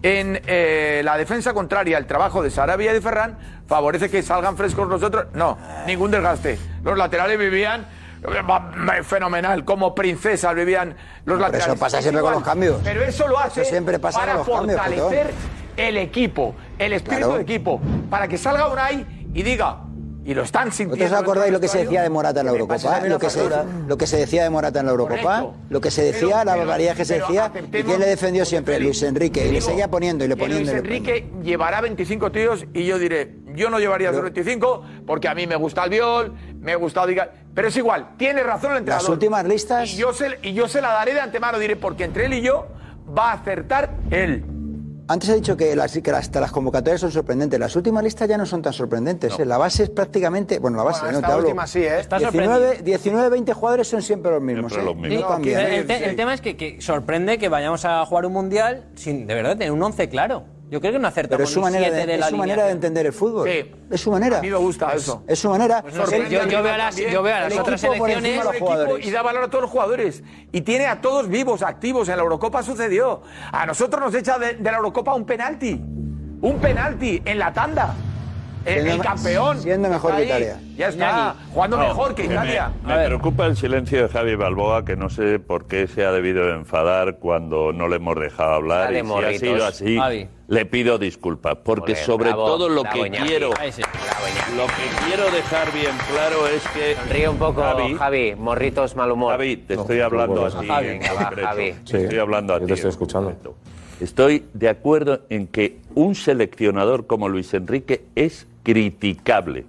en eh, la defensa contraria el trabajo de Sarabia y de Ferran favorece que salgan frescos los otros. No, ningún desgaste. Los laterales vivían eh, fenomenal, como princesas vivían los laterales. eso pasa siempre con los cambios. Pero eso lo hace Eso siempre pasa para los fortalecer el equipo, el espíritu Claro. de equipo, para que salga Unai y diga, y lo están sintiendo. ¿Vosotros os acordáis lo que se decía de Morata en la Eurocopa? Lo que, se, lo que se decía de Morata en la Eurocopa, lo que se decía, Pero- la barbaridad que se decía, y quién le defendió siempre, Luis Enrique, y le seguía poniendo y le poniendo. Luis. Enrique llevará 25 tíos y yo diré, yo no llevaría Pero- esos 25 porque a mí me gusta el viol, me gusta diga, pero es igual, tiene razón el entrenador. Las últimas listas- Y yo, se, y yo se la daré de antemano, diré, porque entre él y yo va a acertar él. Antes he dicho que, las, que las, hasta las convocatorias son sorprendentes. Las últimas listas ya no son tan sorprendentes. ¿eh? La base es prácticamente. Bueno, la base, Bueno, no esta te hablo. última sí, ¿eh? Está 19, 19, 20 jugadores son siempre los mismos. Siempre ¿eh? los mismos. No El, cambian. el te- el tema es que, que sorprende que vayamos a jugar un mundial sin de verdad tener un 11 claro. Yo creo que no acertamos Pero es su un manera, siete de, la es su manera de entender el fútbol. Sí. Es su manera. A mí me gusta eso. Es su manera. Pues no yo, yo veo a las, yo veo a las el otras selecciones. y da valor a todos los jugadores. Y tiene a todos vivos, activos. En la Eurocopa sucedió. A nosotros nos echa de, de la Eurocopa un penalti. Un penalti en la tanda. El, Siendo el campeón. siendo mejor que. Italia. Ya está. Iñaki. Jugando No, mejor que Italia. Me, preocupa el silencio de Javi Balboa, que no sé por qué se ha debido enfadar cuando no le hemos dejado hablar. Y si ha sido así, Javi. le pido disculpas. Porque sobre bravo, todo lo que Iñaki. quiero, sí. lo que quiero dejar bien claro es que Ríe un poco, Javi, Javi. Morritos, mal humor. Javi, te estoy hablando a ti. Javi. Javi. Te estoy hablando a ti. te estoy en escuchando. concreto. Estoy de acuerdo en que un seleccionador como Luis Enrique es criticable.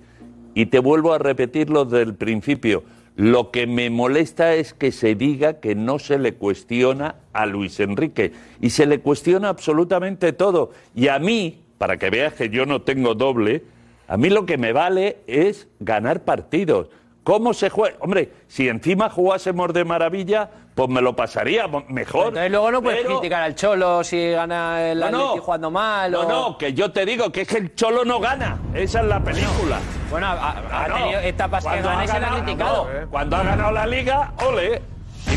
Y te vuelvo a repetirlo desde el principio. Lo que me molesta es que se diga que no se le cuestiona a Luis Enrique. Y se le cuestiona absolutamente todo. Y a mí, para que veas que yo no tengo doble, a mí lo que me vale es ganar partidos. ¿Cómo se juega? Hombre, si encima jugásemos de maravilla, pues me lo pasaría mejor. Entonces luego no puedes Pero- criticar al Cholo si gana el No, no. Atleti jugando mal. No, o- no, que yo te digo que es que el Cholo no gana. Esa es la película. Bueno, ha, ha tenido etapas que gana y se le ha criticado. Cuando ha ganado la liga, ole.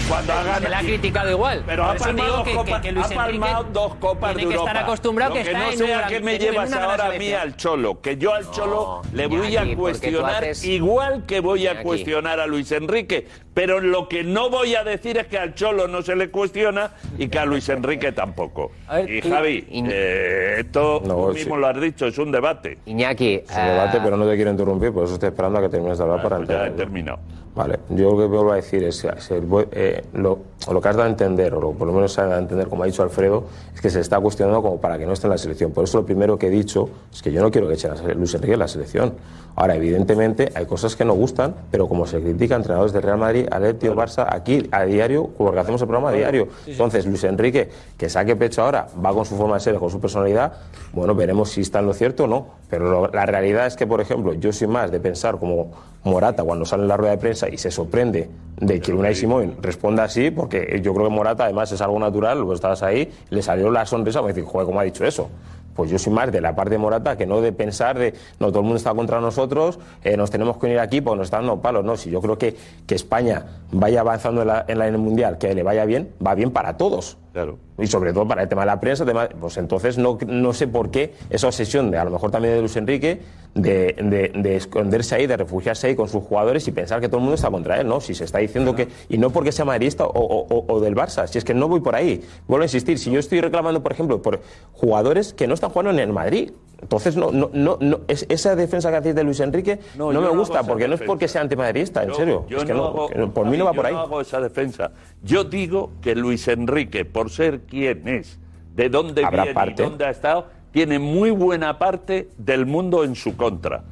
Cuando ha ganado. Se le ha criticado igual. Pero ha palmado, dos que- copas, que Luis ha palmado dos copas tiene de que estar Europa. acostumbrado Lo que está no en sé una a qué me llevas ahora a mí al Cholo. Que yo al Cholo le voy a cuestionar haces- igual que voy a cuestionar a Luis Enrique. Pero lo que no voy a decir es que al Cholo no se le cuestiona y que a Luis Enrique tampoco. y Javi, eh, esto tú sí. mismo lo has dicho, es un debate. Iñaki, Es un debate, pero no te quiero interrumpir, por eso estoy esperando a que termines de hablar para pues ya entender. he terminado. Vale, yo lo que vuelvo a decir es, es eh, lo, que has dado a entender, o lo, por lo menos se ha dado a entender, como ha dicho Alfredo, es que se está cuestionando como para que no esté en la selección. Por eso lo primero que he dicho es que yo no quiero que echen a Luis Enrique de la selección. Ahora, evidentemente, hay cosas que no gustan, pero como se critica a entrenadores del Real Madrid, Atleti o Barça, aquí a diario, porque hacemos el programa a diario. Entonces, Luis Enrique, que saque pecho ahora, va con su forma de ser, con su personalidad, bueno, veremos si está en lo cierto o no. Pero lo- la realidad es que, por ejemplo, yo soy más de pensar como Morata cuando sale en la rueda de prensa y se sorprende de que Unai Simón responda así, porque yo creo que Morata además es algo natural, pues estabas ahí, le salió la sonrisa, me decir, joder, ¿cómo ha dicho eso? Pues yo soy más de la parte de Morata que no de pensar de, no, todo el mundo está contra nosotros, eh, nos tenemos que unir aquí porque nos están dando palos. No, si yo creo que, que España vaya avanzando en, la- en la- en el Mundial, que le vaya bien, va bien para todos. Claro. Y sobre todo para el tema de la prensa, tema- pues entonces no, no sé por qué esa obsesión de a lo mejor también de Luis Enrique de, de- de esconderse ahí, de refugiarse ahí con sus jugadores y pensar que todo el mundo está contra él, ¿no? Si se está diciendo que. Y no porque sea madridista o, o- o- o del Barça, si es que no voy por ahí. Vuelvo a insistir, si yo estoy reclamando, por ejemplo, por jugadores que no están jugando en el Madrid. Entonces, no, no, no, no- es- esa defensa que hacéis de Luis Enrique no, yo me gusta, porque no es porque sea antimadridista, en Yo- serio. yo es que hago- por mí no va yo por ahí. no hago esa defensa. Yo digo que Luis Enrique, por ser quien es, de dónde Habrá viene parte. y dónde ha estado, tiene muy buena parte del mundo en su contra.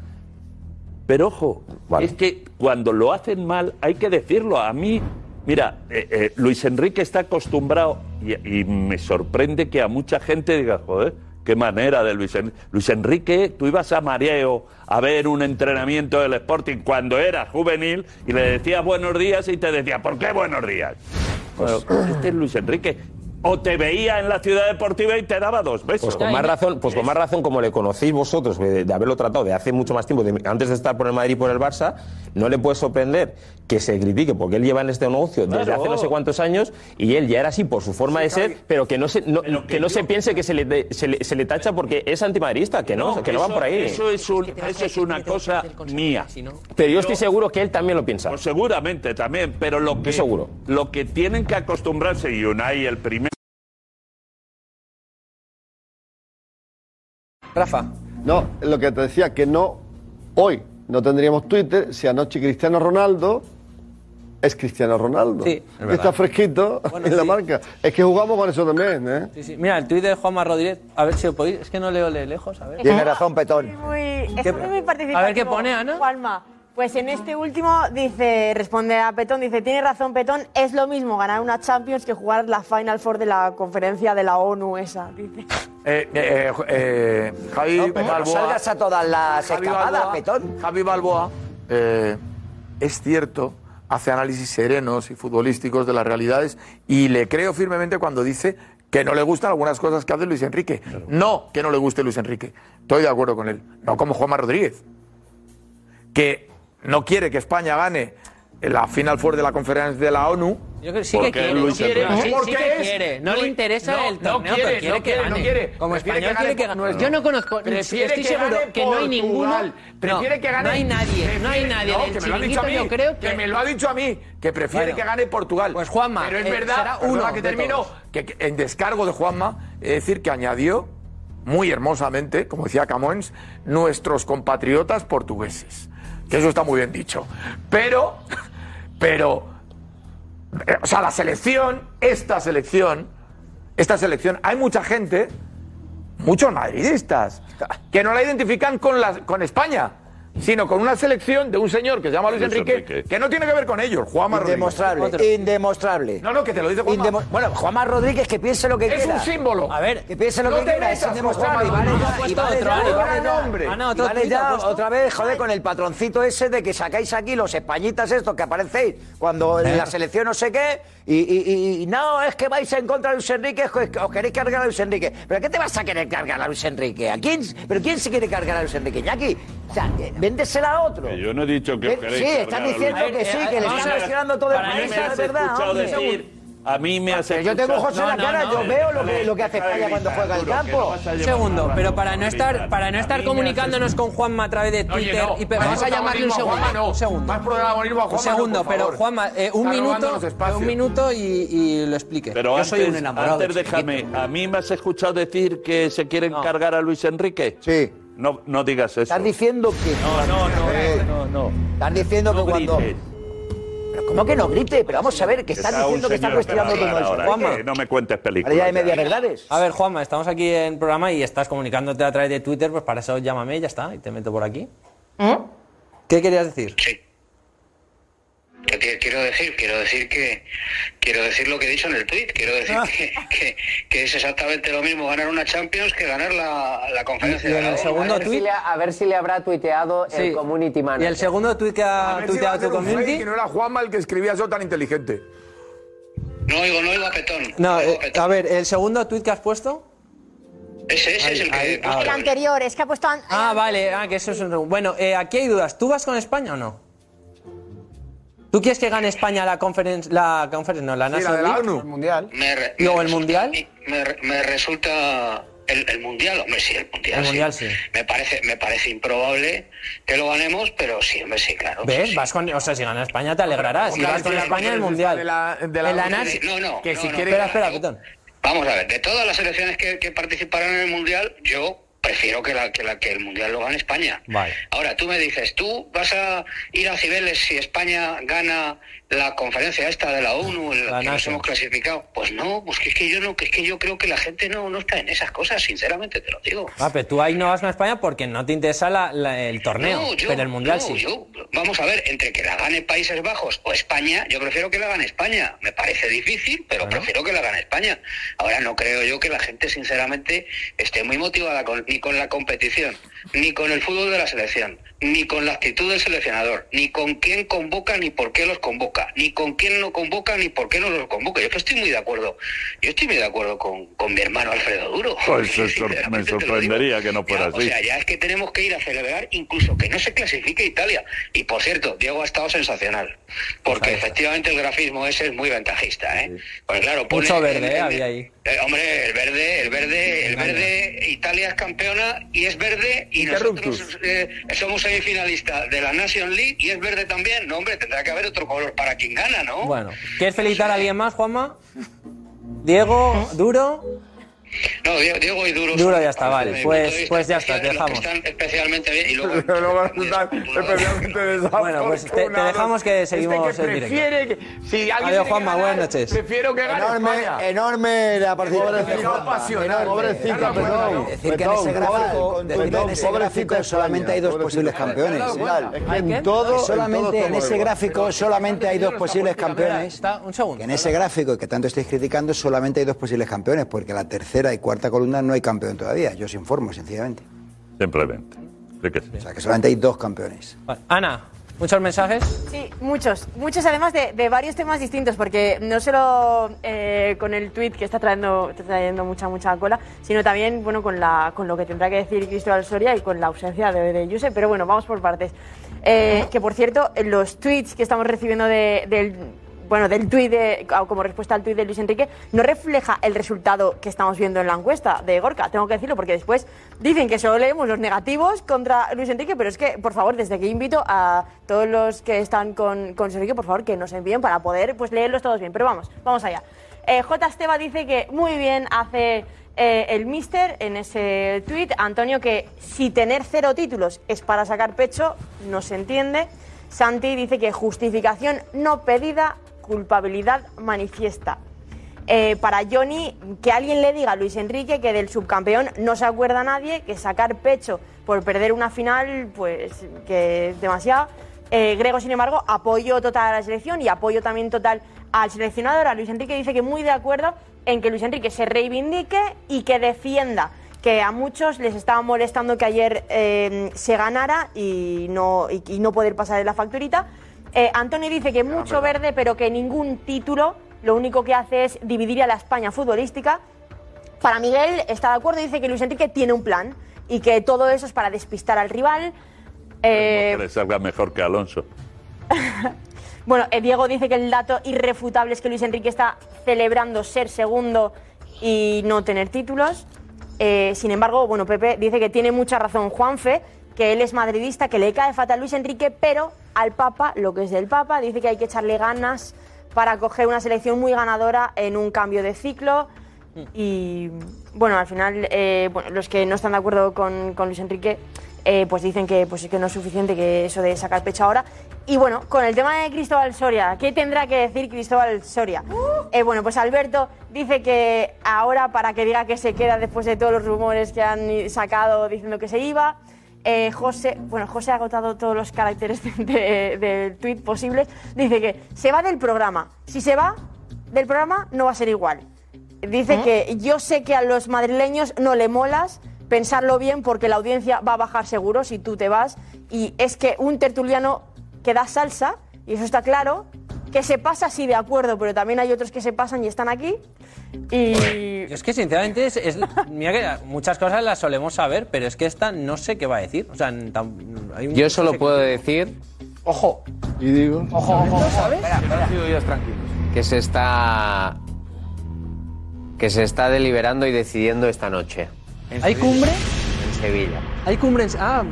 Pero ojo, es que cuando lo hacen mal hay que decirlo. A mí, mira, eh, eh, Luis Enrique está acostumbrado y, y me sorprende que a mucha gente diga, joder, qué manera de Luis Enrique. Luis Enrique, tú ibas a Mareo a ver un entrenamiento del Sporting cuando era juvenil y le decías buenos días y te decía, ¿por qué buenos días? Pues este es Luis Enrique. O te veía en la ciudad deportiva y te daba dos besos. Pues con más razón, pues con más razón como le conocéis vosotros de, de haberlo tratado de hace mucho más tiempo, de- antes de estar por el Madrid y por el Barça, no le puede sorprender que se critique porque él lleva en este negocio desde Claro. hace no sé cuántos años y él ya era así por su forma de ser, pero que no se no, que no se piense que se le, de- se le se le tacha porque es antimadridista, que no, que no va por ahí. Eso es, un- eso es una cosa mía. Pero yo estoy seguro que él también lo piensa. Pues seguramente también, pero lo que, seguro. lo que tienen que acostumbrarse, y Unai el primero. Rafa. No, lo que te decía, que no, hoy no tendríamos Twitter si anoche Cristiano Ronaldo es Cristiano Ronaldo. Sí, es Que verdad. está fresquito Bueno, en la marca. Es que jugamos con eso también, ¿eh? Sí, sí. Mira, el tuit de Juanma Rodríguez, a ver si lo podéis. Es que no leo lejos, a ver. Tiene razón, Petón. Muy, es ¿Qué- muy participativo. a ver qué pone, Ana. Juanma. Pues en este último dice, responde a Petón, dice, tiene razón Petón, es lo mismo ganar una Champions que jugar la Final Four de la conferencia de la ONU esa, dice. Eh, eh, eh, Javi No, pero no Balboa. salgas a todas las Javi escapadas, Balboa- Petón. Javi Balboa, eh, es cierto, hace análisis serenos y futbolísticos de las realidades y le creo firmemente cuando dice que no le gustan algunas cosas que hace Luis Enrique. No que no le guste Luis Enrique. Estoy de acuerdo con él. No como Juanma Rodríguez. Que no quiere que España gane la Final Four de la conferencia de la ONU. Yo creo que sí que quiere, Luis quiere, Enrique- sí, sí Porque que es- quiere. No, le interesa no, el no torneo, quiere, pero quiere no que quiere, gane. no quiere. Como español que quiere que gane- gane. no, no. Yo no conozco, estoy que seguro que no hay ninguno. Prefiere no, que gane. No hay nadie, no hay nadie no, que me lo ha dicho a mí, yo creo que... que me lo ha dicho a mí, que prefiere Bueno. que gane Portugal. Pues Juanma, Pero es eh, verdad, será perdona uno que que, que en descargo de Juanma, es decir, que añadió muy hermosamente, como decía Camões, nuestros compatriotas portugueses. Que eso está muy bien dicho. Pero, pero, eh, o sea, la selección, esta selección, esta selección, hay mucha gente, muchos madridistas, que no la identifican con, la, con España. Sino con una selección de un señor que se llama Luis, Luis Enrique, Enrique. que no tiene que ver con ellos, Juanma Rodríguez. Indemostrable, indemostrable. No, no, que te lo dice Juanma. Indemo- bueno, Juanma Rodríguez que piense lo que Es quiera. un símbolo. A ver, que piense lo No que quiera, es indemostrable. Y Juanma vale y vale otro, y vale otro nombre. Ana, Y otro vale tuit ya, otra vez, joder, con el patroncito ese de que sacáis aquí los españitas estos que aparecéis cuando en la selección no sé qué, y, y- y- y no, es que vais en contra de Luis Enrique, es que os queréis cargar a Luis Enrique. ¿Pero qué te vas a querer cargar a Luis Enrique? ¿A quién? ¿Pero quién se quiere cargar a Luis Enrique? Iñaki, o sea, eh, véndesela a otro. Que yo no he dicho que os queréis sí, están diciendo que sí, que le están cuestionando todo el país, me es verdad, a mí me has Pero yo tengo José en la cara, yo veo lo que, lo que hace España cuando juega el campo. Un segundo, pero para no estar, para no estar comunicándonos con Juanma a través de Twitter no, y vamos a llamarle un segundo. No. Un segundo. Más protagonismo a Un Juanma no, segundo, pero. Juanma, eh, un minuto, un minuto y, y lo explique. Pero Yo soy antes, un enamorado. antes déjame, ¿a mí me has escuchado decir que se quieren cargar a Luis Enrique? Sí. No, no digas eso. Estás diciendo que. No, no, no, no, no. Están diciendo que cuando. Pero ¿cómo que no grite? Pero vamos a ver, que estás Está un diciendo que está señor cuestionando todo eso. ahora, Juanma. que no me cuentes películas. Ahora ya hay media verdades. A ver, Juanma, estamos aquí en programa y estás comunicándote a través de Twitter, pues para eso llámame y ya está, y te meto por aquí. ¿Qué querías decir? ¿Qué te- quiero decir? Quiero decir que quiero decir lo que he dicho en el tweet. Quiero decir Ah. que, que- que es exactamente lo mismo ganar una Champions que ganar la, la conferencia de la ONU. a, ver si le, a ver si le habrá tuiteado Sí. el community ¿Y manager. el segundo tweet que A ha si a tuiteado ser tu community? y no era Juanma el que escribía eso tan inteligente. No oigo, no oigo a Petón. No, eh, a ver, ¿el segundo tweet que has puesto? Ese, ese es el que... ahí, ahora. El anterior, es que ha puesto... an- Ah, vale, ah, que eso es un... Bueno, eh, aquí hay dudas. ¿Tú vas con España o no? ¿Tú quieres que gane España la conferencia, la conferencia, no, la National League? Mundial. Me re- ¿Y luego el Mundial? me, me resulta el, el mundial, hombre, sí, el mundial. El sí. Mundial, sí. Me parece, me parece improbable que lo ganemos, pero sí, hombre, sí, claro. ¿Ves? Vas con, o sea, si gana España te alegrarás. Si vas con sí, España el sí, Mundial. de la- de la- la que- Nas- No, no, que no, si no, quiere- no. Espera, espera, Petón. Vamos a ver, de todas las selecciones que, que participarán en el mundial, yo prefiero que, la, que, la, que el mundial lo gane España. Vale. Ahora, tú me dices, ¿tú vas a ir a Cibeles si España gana la conferencia esta de la ONU, en la La que nos hemos clasificado? Pues no, pues que es que yo no, que es que yo creo que la gente no, no está en esas cosas, sinceramente te lo digo. Ah, pero tú ahí no vas con España porque no te interesa la- la- el torneo, No, yo- pero el Mundial no, sí. yo- vamos a ver, entre que la gane Países Bajos o España, yo prefiero que la gane España. Me parece difícil, pero prefiero que la gane España. Ahora no creo yo que la gente, sinceramente, esté muy motivada con- ni con la competición, ni con el fútbol de la selección, ni con la actitud del seleccionador, ni con quién convoca, ni por qué los convoca, ni con quién no convoca, ni por qué no los convoca. Yo que estoy muy de acuerdo. Yo estoy muy de acuerdo con, con mi hermano Alfredo Duro. Pues sor- me sorprendería que no fuera O así. sea, ya es que tenemos que ir a celebrar incluso que no se clasifique Italia. Y por cierto, Diego ha estado sensacional. Porque efectivamente el grafismo ese es muy ventajista, ¿eh? Pues claro, pone Mucho verde, eh, en- había ahí. Eh, hombre, el verde, el verde, el verde, Italia es campeona y es verde y nosotros eh, somos semifinalistas de la Nation League y es verde también. No, hombre, tendrá que haber otro color para quien gana, ¿no? Bueno, ¿quieres felicitar a alguien más, Juanma? Diego, Duro. No, Diego, Diego y Duro. Duro ya está, vale. Pues- de pues ya está, te dejamos. Están especialmente bien y luego especialmente Bueno, pues te, te dejamos que seguimos Este que en directo. prefiere que, si alguien Adiós, Juanma, ganar, buenas noches. Prefiero que gane Enorme, España. enorme la participación. Pobrecita, Carlos, perdón. decir, que en ese gráfico, decir que en ese gráfico solamente hay dos posibles campeones. ¿Qué? Que solamente en ese gráfico solamente hay dos posibles campeones. Está, un segundo. Que en ese gráfico que tanto estáis criticando solamente hay dos posibles campeones, porque la tercera y cuarta columna no hay campeón todavía. Yo os informo, sencillamente. Simplemente. Sí que sí. O sea, que solamente hay dos campeones. Vale. Ana, muchos mensajes. Sí, muchos. Muchos además de, de varios temas distintos, porque no solo eh, con el tuit que está trayendo, está trayendo mucha, mucha cola, sino también bueno, con, la, con lo que tendrá que decir Cristóbal Soria y con la ausencia de, de. Pero bueno, vamos por partes. Eh, que por cierto, los tweets que estamos recibiendo de- del bueno, del tuit de, como respuesta al tuit de Luis Enrique, no refleja el resultado que estamos viendo en la encuesta de Gorka. Tengo que decirlo porque después dicen que solo leemos los negativos contra Luis Enrique, pero es que, por favor, desde aquí invito a todos los que están con, con Enrique, por favor, que nos envíen para poder pues, leerlos todos bien. Pero vamos, vamos allá. Eh, J. Esteba dice que muy bien hace eh, el Mister en ese tuit. Antonio, que si tener cero títulos es para sacar pecho, no se entiende. Santi dice que justificación no pedida, culpabilidad manifiesta. Eh, para Johnny, que alguien le diga a Luis Enrique que del subcampeón no se acuerda nadie, que sacar pecho por perder una final, pues que es demasiado. Eh, Grego, sin embargo, apoyo total a la selección y apoyo también total al seleccionador. Luis Enrique dice que muy de acuerdo en que Luis Enrique se reivindique y que defienda que a muchos les estaba molestando que ayer eh, se ganara y no, y no poder pasar de la facturita. Eh, Antonio dice que mucho verde, pero que ningún título lo único que hace es dividir a la España futbolística. Para Miguel está de acuerdo y dice que Luis Enrique tiene un plan y que todo eso es para despistar al rival. Eh, Que le salga mejor que Alonso. Bueno, eh, Diego dice que el dato irrefutable es que Luis Enrique está celebrando ser segundo y no tener títulos. Eh, sin embargo, bueno, Pepe dice que tiene mucha razón Juanfe, que él es madridista, que le cae fatal Luis Enrique, pero al Papa, lo que es del Papa, dice que hay que echarle ganas para coger una selección muy ganadora en un cambio de ciclo. Y bueno, al final, eh, bueno, los que no están de acuerdo con, con Luis Enrique, eh, pues dicen que, pues, que no es suficiente que eso de sacar pecho ahora. Y bueno, con el tema de Cristóbal Soria, ¿qué tendrá que decir Cristóbal Soria? Eh, bueno, pues Alberto dice que ahora para que diga que se queda después de todos los rumores que han sacado diciendo que se iba. Eh, José, bueno, José ha agotado todos los caracteres de- de- del tuit posibles. Dice que se va del programa. Si se va del programa, no va a ser igual. Dice que yo sé que a los madrileños no le molas, pensarlo bien porque la audiencia va a bajar seguro si tú te vas. Y es que un tertuliano que da salsa, y eso está claro, que se pasa sí de acuerdo, pero también hay otros que se pasan y están aquí. Y Yo es que sinceramente es, es- mira que muchas cosas las solemos saber, pero es que esta no sé qué va a decir. O sea, tam- hay un- Yo solo puedo decir Ojo. Y digo. Ojo, ojo, ¿sabes? que se está que se está deliberando y decidiendo esta noche. ¿Hay cumbre? En Sevilla. Hay cumbres. Ah.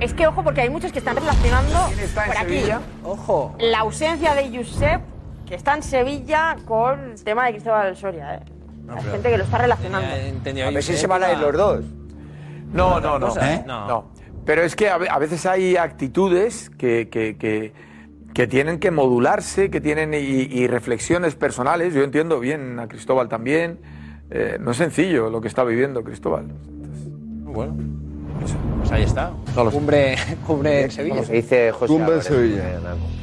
Es que ojo, porque hay muchos que están relacionando por aquí. Sevilla? Ojo. La ausencia de Josep, que está en Sevilla, con el tema de Cristóbal Soria. ¿eh? Hay gente que lo está relacionando. A ver si se van a ir los dos. No, no, no. Cosas, ¿Eh? no. No. Pero es que a ve- a veces hay actitudes que, que, que, que tienen que modularse, que tienen y, y reflexiones personales. Yo entiendo bien a Cristóbal también. Eh, no es sencillo lo que está viviendo Cristóbal. Bueno. Pues ahí está. Cumbre, cumbre en Sevilla. Como se dice José Cumbre en Álvarez, Sevilla. eh, Naco.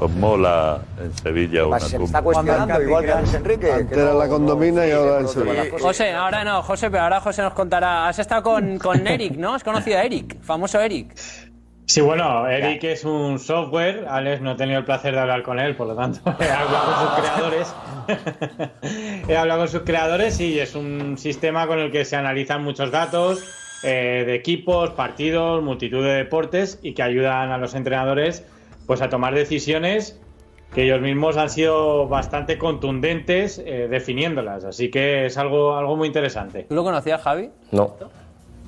Pues mola en Sevilla una Se me cumbre. está cuestionando, igual que a Luis Enrique. Antes era la condomina y ahora en Sevilla. José, ahora no, José, pero ahora José nos contará. Has estado con, con Eric, ¿no? Has conocido a Eric, famoso Eric. Sí, bueno, Eric es un software. Alex no he tenido el placer de hablar con él, por lo tanto, he hablado con sus creadores. he hablado con sus creadores y es un sistema con el que se analizan muchos datos eh, de equipos, partidos, multitud de deportes y que ayudan a los entrenadores pues a tomar decisiones que ellos mismos han sido bastante contundentes eh, definiéndolas. Así que es algo, algo muy interesante. ¿Tú lo conocías, Javi? No,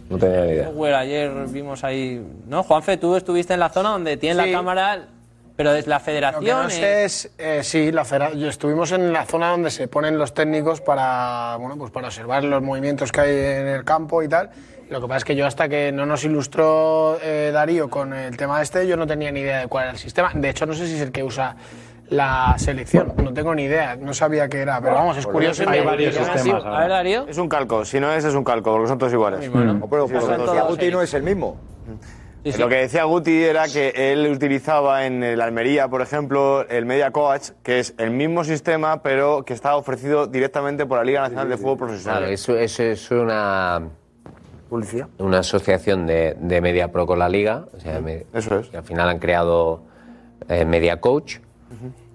no tenía ni idea. Software, ayer vimos ahí. ¿No? Juanfe, tú estuviste en la zona donde tiene Sí. la cámara, pero es la Lo federación. que no eh, sé es, eh, sí, la federa- yo estuvimos en la zona donde se ponen los técnicos para, bueno, pues para observar los movimientos que hay en el campo y tal. Lo que pasa es que yo hasta que no nos ilustró eh, Darío con el tema este, yo no tenía ni idea de cuál era el sistema. De hecho, no sé si es el que usa la selección. No tengo ni idea, no sabía qué era. Pero vamos, es curioso. Hay que- varios que- sistemas A ver, Darío. Es un calco, si no es, es un calco, porque son todos iguales. Bueno, Sí, son todos Y Agustín no es el mismo. Sí, sí. Lo que decía Guti era que él utilizaba en el Almería, por ejemplo, el Media Coach, que es el mismo sistema, pero que está ofrecido directamente por la Liga Nacional de Fútbol Profesional. Claro, eso, eso es una Publicidad. una asociación de, de Media Pro con la Liga. O sea, Eso es. al final han creado eh, Media Coach.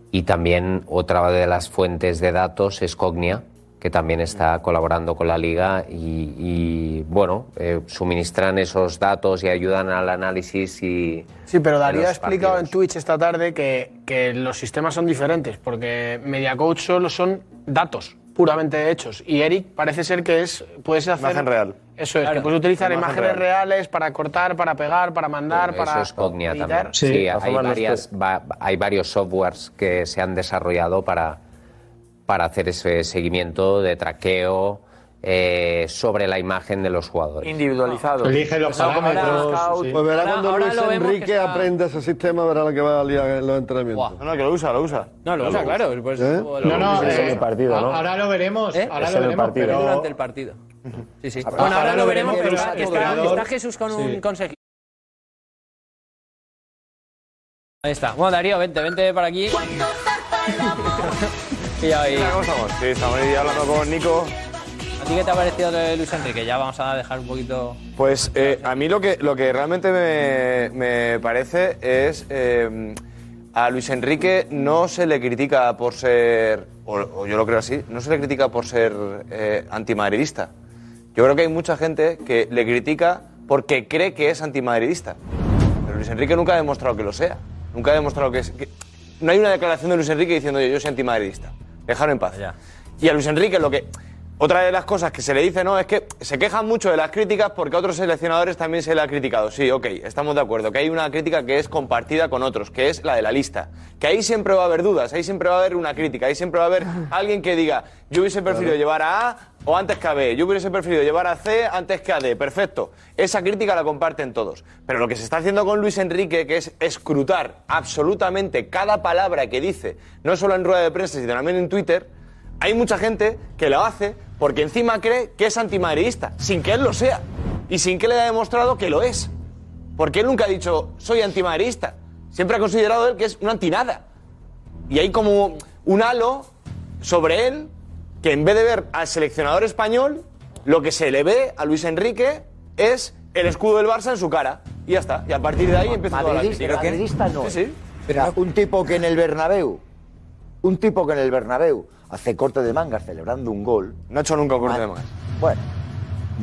Y también otra de las fuentes de datos es Cognia, que también está colaborando con la Liga y, y, bueno, eh, suministran esos datos y ayudan al análisis y... Sí, pero Darío ha explicado partidos. en Twitch esta tarde que, que los sistemas son diferentes, porque MediaCoach solo son datos puramente hechos. Y Eric parece ser que es puedes hacer Imagen real. Eso es, Claro. que puedes utilizar Imagen imágenes real. reales para cortar, para pegar, para mandar, Eso para es Cognia editar. también. Sí, Sí, hay, varias, va- hay varios softwares que se han desarrollado para, para hacer ese seguimiento de traqueo, eh, sobre la imagen de los jugadores. Individualizado. Elige los parámetros. Pues verá Ahora- cuando ahora Luis lo vemos Enrique que está- aprenda ese sistema, verá lo que va a liar en los entrenamientos. No, no, que lo usa, lo usa. No, lo usa, claro. Pues, ¿Eh? No, no, Es en eh, el partido, ¿no? Ahora lo veremos. ¿Eh? Ahora Es lo veremos, pero. durante el partido. Sí, sí. Bueno, ahora lo veremos, pero está, Jesús con un Sí. consejito. Ahí está. Bueno, Darío, vente, vente para aquí. Y ahí. ¿Cómo estamos? Sí, estamos ahí hablando con Nico. ¿A ti qué te ha parecido de Luis Enrique? Ya vamos a dejar un poquito. Pues eh, a mí lo que, lo que realmente me, me parece es eh, a Luis Enrique no se le critica por ser, o, o yo lo creo así, no se le critica por ser eh, antimadridista. Yo creo que hay mucha gente que le critica porque cree que es antimadridista. Pero Luis Enrique nunca ha demostrado que lo sea. Nunca ha demostrado que es... que- no hay una declaración de Luis Enrique diciendo yo, yo soy antimadridista. Dejarlo en paz. Y a Luis Enrique lo que... Otra de las cosas que se le dice, ¿no? Es que se quejan mucho de las críticas porque a otros seleccionadores también se le ha criticado. Sí, ok, estamos de acuerdo. Que hay una crítica que es compartida con otros, que es la de la lista. Que ahí siempre va a haber dudas, ahí siempre va a haber una crítica, ahí siempre va a haber alguien que diga, yo hubiese preferido llevar a A o antes que a B, yo hubiese preferido llevar a C antes que a D. Perfecto. Esa crítica la comparten todos. Pero lo que se está haciendo con Luis Enrique, que es escrutar absolutamente cada palabra que dice, no solo en rueda de prensa, sino también en Twitter, hay mucha gente que lo hace porque encima cree que es antimadridista, sin que él lo sea. Y sin que él haya demostrado que lo es. Porque él nunca ha dicho, soy antimadridista. Siempre ha considerado él que es un antinada. Y hay como un halo sobre él que en vez de ver al seleccionador español, lo que se le ve a Luis Enrique es el escudo del Barça en su cara. Y ya está. Y a partir de ahí empieza toda la crítica. madridista no. Sí, sí. Pero un tipo que en el Bernabéu, un tipo que en el Bernabéu hace corte de mangas celebrando un gol. No ha hecho nunca un corte de mangas. Bueno.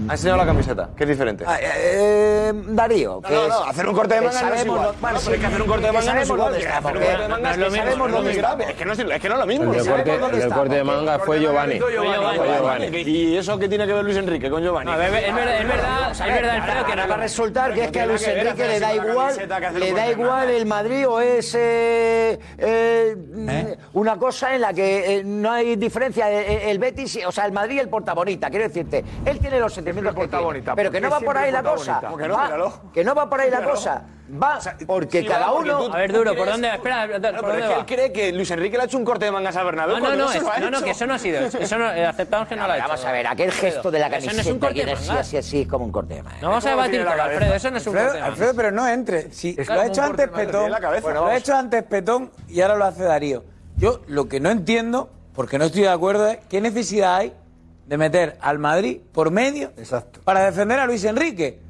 Ha enseñado la camiseta, que es diferente. Ah, eh, Darío. No, que no, es- no, hacer un corte de no es sabemos igual. lo- bueno, No, pero es que hacer un corte de que mangas no es sabemos igual. dónde que hacer un corte de mangas no es lo que mismo, sabemos no es lo dónde mismo. está. Es que no es, es que no es lo mismo. El corte, el de manga fue Giovanni. ¿Y eso qué tiene que ver Luis Enrique con Giovanni? No, es ver- es verdad, es verdad, es verdad, Alfredo, que va a resultar que es que a Luis Enrique le da igual, le da igual el Madrid o es eh, eh, una cosa en la que no hay diferencia. El, Betis, o sea, el Madrid y el Portabonita. Quiero decirte, él tiene los sentimientos que tiene, Portabonita, pero que no va por ahí la cosa. Que no, Va- míralo. que no va por ahí la cosa. Va porque sí cada va, porque uno. tú- A ver, duro, ¿por dónde? Espera, ¿por pero dónde va? él cree que Luis Enrique le ha hecho un corte de mangas a Bernabéu. No, no, no, es- no, no, que eso no ha sido. Eso no, eh, aceptamos que no lo ha hecho. Vamos a ver, aquel gesto de la Eso no camiseta es un corte de así, mangas. así, así, es como un corte de manga. No vamos a ¿Cómo debatir cabeza? Alfredo. Eso no es un Alfredo, corte de mangas. Alfredo, pero no entre. Si lo ha hecho antes mangas. Petón, lo ha hecho antes Petón y ahora lo hace Darío. Yo lo que no entiendo, porque no estoy de acuerdo, es qué necesidad hay de meter al Madrid por medio para defender a Luis Enrique.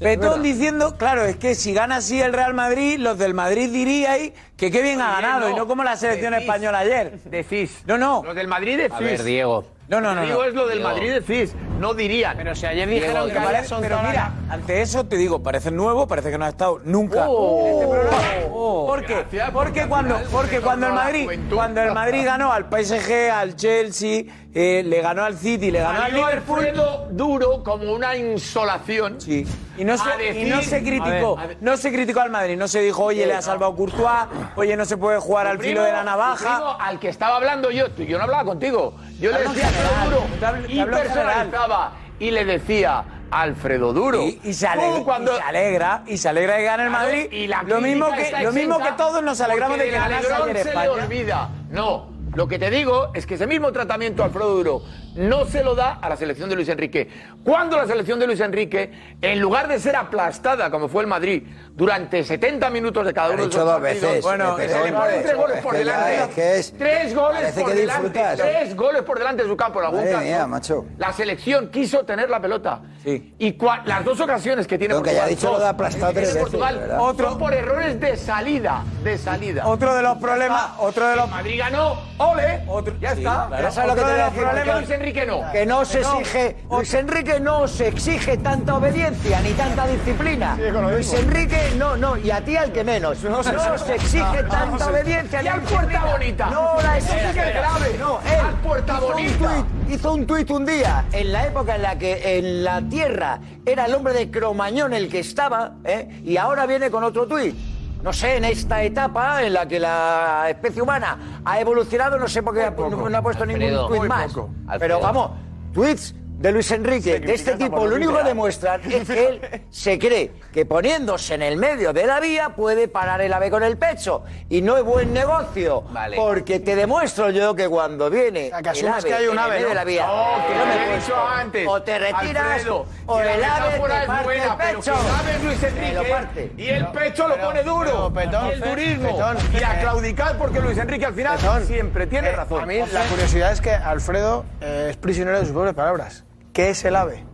Petón diciendo, claro, es que si gana así el Real Madrid, los del Madrid diríais que qué bien ha ganado no, y no como la selección decís. española ayer. Decís. No, no. Los del Madrid decís. A ver, Diego. No, no, no. Digo no. es lo del Diego. Madrid decís. No dirían. Pero si ayer Diego, dijeron que parece- son pero mira, ante eso te digo, parece nuevo, parece que no ha estado nunca Oh. en este programa. Oh. ¿Por qué? Gracias, Porque porque cuando, porque cuando el Madrid, cuando el Madrid ganó al PSG, al Chelsea, eh, le ganó al City, le ganó al Liverpool. Alfredo duro como una insolación. Sí. Y no, se, y decir- no se criticó, A ver, a ver. no se criticó al Madrid, no se dijo, oye, le ha salvado Courtois, oye, no se puede jugar al filo de la navaja. primo, al que estaba hablando yo, yo no hablaba contigo. Yo le decía Alfredo Duro y personalizaba y le decía Alfredo Duro. Y, y se alegra, cuando y se alegra, y se alegra de gane el Madrid. y la lo mismo que, lo mismo que todos nos alegramos de que ayer se España. le olvida. No, lo que te digo es que ese mismo tratamiento Alfredo Duro no se lo da a la selección de Luis Enrique. Cuando la selección de Luis Enrique, en lugar de ser aplastada como fue el Madrid durante 70 minutos de cada uno de esos dos partidos, veces, Bueno, se le dos ponen veces. tres goles Es por que ya delante. es que es- tres goles por que delante. Tres goles por delante de su campo en algún caso. mía, macho. La selección quiso tener la pelota. Sí. Y cua- las dos ocasiones que tiene haya Portugal, dicho lo de dos, aplastado que tres veces, Portugal. Otro- son por errores de salida, de salida. Otro de los problemas, otro de los Madrid ganó, ole, Otro- ya sí, está. claro. Ya sabes lo que te voy a decir, problemas- Luis Enrique no. Que no se Que no. exige, Luis Enrique no se exige tanta obediencia ni tanta disciplina. Luis Enrique no, no, y a ti al que menos. No, se exige tanta obediencia Y ni al Puerta Bonita. No, la sí es exige grave. No, él Al Puerta hizo un Bonita. tuit- hizo un tuit un día en la época en la que en la tierra era el hombre de Cromañón el que estaba, ¿eh? y ahora viene con otro tuit. No sé, en esta etapa en la que la especie humana ha evolucionado, no sé por qué no, no ha puesto ningún Alfredo. Muy más. Pero vamos, tweets de Luis Enrique, de este tipo, lo único que demuestran es que él se cree que poniéndose en el medio de la vía puede parar el ave con el pecho. Y no es buen negocio. Porque te demuestro yo que cuando viene que el asumes ave que hay un en el ave, medio de ¿no? la vía, No, que lo me he dicho antes. o te retiras Alfredo, o que el ave te parte buena, el pero pecho. que ave es Luis Enrique lo parte. y el pecho lo pone duro. y el turismo. y a claudicar porque Luis Enrique al final Petón, siempre tiene eh, razón. A mí la curiosidad es que Alfredo eh, es prisionero de sus propias palabras. ¿Qué es el AVE?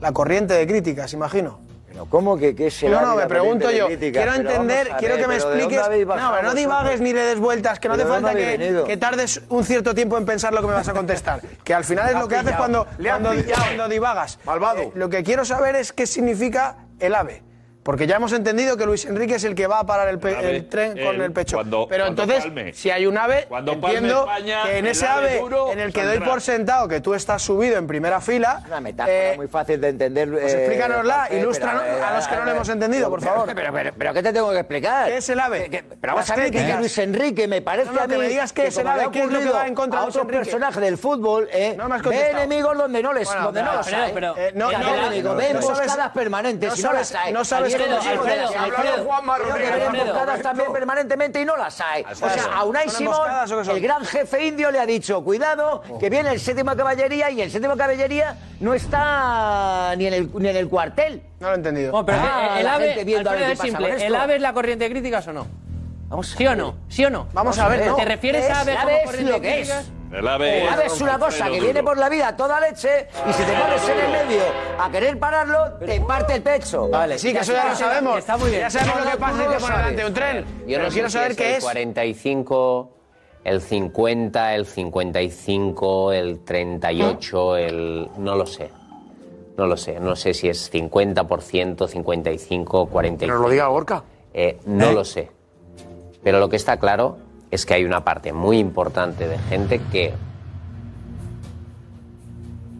La corriente de críticas, imagino. Pero ¿cómo que, que es el No, AVE, no, me la pregunto yo. Quiero entender, quiero que me pero ¿de dónde expliques. No, pero no divagues ni le des vueltas, que no ¿De hace falta que, tardes un cierto tiempo en pensar lo que me vas a contestar. Que al final es lo que haces cuando, cuando divagas. Malvado. Eh, lo que quiero saber es qué significa el AVE. Porque ya hemos entendido que Luis Enrique es el que va a parar el, ave, el tren con el pecho. cuando- Pero cuando entonces, palme. si hay un ave, Cuando entiendo España, que en ese ave ave duro en el que doy por sentado que tú estás subido en primera fila, Una metáfora eh, muy fácil de entender. pues eh, explícanosla, Jorge, ilústranos eh, a los que no lo hemos entendido, por favor. Pero, pero, pero, ¿qué te tengo que explicar? ¿Qué es el ave? Que- pero vamos a ver que técnicas. Luis Enrique me parece No, no, a mí que me digas qué es el ave, qué es lo que va en contra de Luis otro Enrique. personaje del fútbol, eh, No me has ve contestado. enemigos donde no les donde no los hay. eh, no- no- no ve emboscadas permanentes no sabes- Alfredo, Alfredo, Alfredo, emboscadas también permanentemente y no las hay. O sea, a Unai ¿son Simón, el gran jefe indio le ha dicho, cuidado, que viene el séptimo caballería y el séptimo caballería no está ni en el, ni en el cuartel. No lo he entendido. Bueno, pero Ah, el ave, viendo Alfredo, es pasa simple. con ¿El esto. ave es la corriente de críticas o no? Vamos ¿Sí o no? ¿Sí o no? Vamos a ver. ¿Te refieres Es- a ave como corriente de críticas? El ave, El ave es una cosa que viene por la vida a toda leche y si te pones en el medio a querer pararlo, te parte el pecho. Vale, sí, que eso ya lo sabemos. Está muy bien. Ya sabemos lo que pasa si te pones delante de un tren. Yo no quiero saber es qué el es. 45, el 50, el 55, el 38, el... No lo sé. No lo sé. No sé si es 50%, 55, 45. Pero lo diga Gorka. Eh, no ¿Eh? lo sé. Pero lo que está claro es que hay una parte muy importante de gente que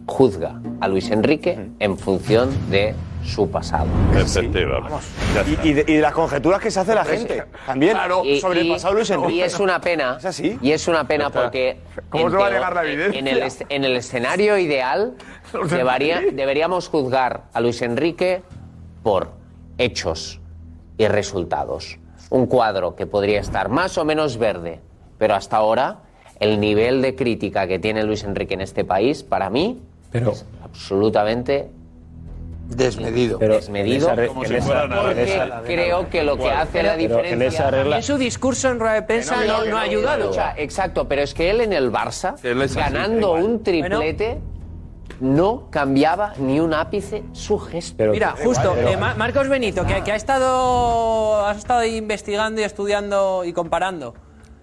juzga a Luis Enrique en función de su pasado. Efectivamente. Está. Y, y de, y de las conjeturas que se hace la gente. También Y- sobre el pasado de Luis Enrique. Y es una pena. ¿Es así? Y es una pena porque. ¿Cómo se va a negar la evidencia? En el, est- en el escenario ideal, debería- deberíamos juzgar a Luis Enrique por hechos y resultados. Un cuadro que podría estar más o menos verde, pero hasta ahora el nivel de crítica que tiene Luis Enrique en este país, para mí, es absolutamente Desmedido. desmedido. en esa re- como en si esa- fuera en porque esa- creo que lo que hace la Pero en diferencia regla- En su discurso en rueda de prensa no, no ha ayudado. Exacto, pero es que él en el Barça, ganando un triplete, no cambiaba ni un ápice su gesto. Mira, justo, eh, Ma- Marcos Benito, que, que ha estado, has estado investigando y estudiando y comparando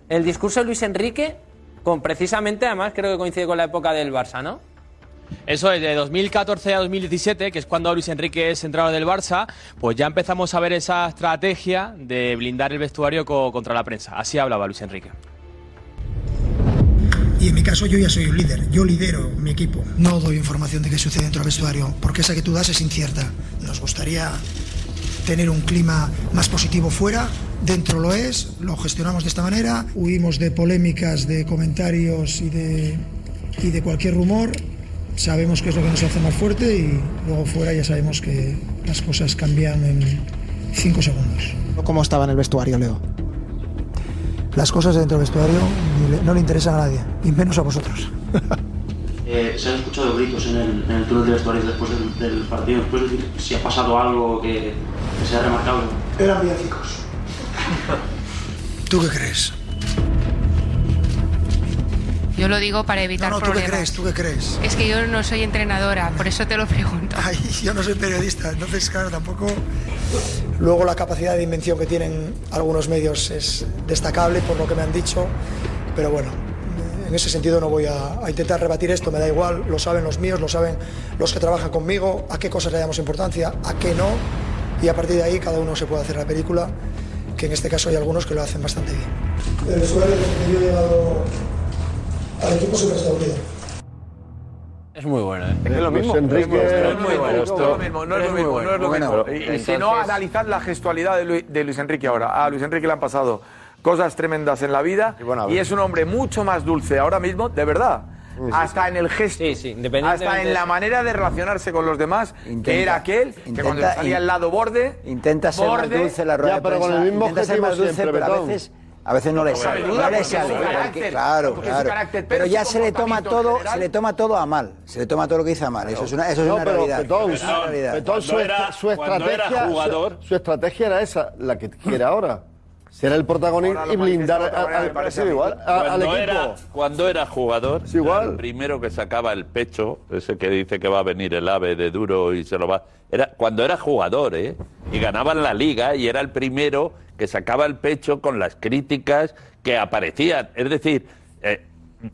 el discurso de Luis Enrique con precisamente, además creo que coincide con la época del Barça, ¿no? Eso es, de 2014 a 2017, que es cuando Luis Enrique es entrenador del Barça, pues ya empezamos a ver esa estrategia de blindar el vestuario co- contra la prensa. Así hablaba Luis Enrique. Y en mi caso yo ya soy un líder, yo lidero mi equipo. No doy información de qué sucede dentro del vestuario, porque esa que tú das es incierta. Nos gustaría tener un clima más positivo fuera, dentro lo es, lo gestionamos de esta manera, huimos de polémicas, de comentarios y de, y de cualquier rumor, sabemos qué es lo que nos hace más fuerte y luego fuera ya sabemos que las cosas cambian en cinco segundos. ¿Cómo estaba en el vestuario, Leo? Las cosas dentro del vestuario no le interesan a nadie, y menos a vosotros. Eh, se han escuchado gritos en el, en el túnel de vestuarios después del, del partido. ¿Puedes decir si ha pasado algo que, que sea remarcable? Eran villancicos. ¿Tú qué crees? Yo lo digo para No, evitar no, ¿tú qué problemas. crees? ¿Tú qué crees? Es que yo no soy entrenadora, por eso te lo pregunto. Ay, yo no soy periodista, entonces, claro, tampoco. Luego, la capacidad de invención que tienen algunos medios es destacable por lo que me han dicho, pero bueno, en ese sentido no voy a, intentar rebatir esto, me da igual, lo saben los míos, lo saben los que trabajan conmigo, a qué cosas le damos importancia, a qué no, y a partir de ahí cada uno se puede hacer la película, que en este caso hay algunos que lo hacen bastante bien. Al equipo. Es muy bueno, ¿eh? Es lo mismo. Enrique- no es muy lo bueno. mismo, no es lo mismo, no es lo mismo, bueno. no es lo mismo. pero Y, si no, analizad la gestualidad de Luis, de Luis Enrique ahora. A Luis Enrique le han pasado cosas tremendas en la vida y, es un hombre mucho más dulce ahora mismo, de verdad. hasta en el gesto, hasta en la manera de relacionarse con los demás, que era aquel que cuando salía al lado borde, Intenta ser más dulce la rueda de prensa, intenta ser más dulce, pero a veces, a veces no le sale. No le sale. porque- claro, porque es su claro. carácter, Pero pero ya se le toma todo, general- se le toma todo a mal. Se le toma todo lo que dice a mal. Eso es una, eso es No, una pero realidad. Petón, Es una realidad. Petón, su, Cuando era- su era estrategia, jugador- su, su estrategia era esa, la que quiere ahora. Ser el protagonista y blindar al, al- al- al Cuando equipo. era, cuando era jugador, era el primero que sacaba el pecho, ese que dice que va a venir el ave de duro y se lo va. Era cuando era jugador, ¿eh? Y ganaban la liga y era el primero que sacaba el pecho con las críticas que aparecían. Es decir, eh,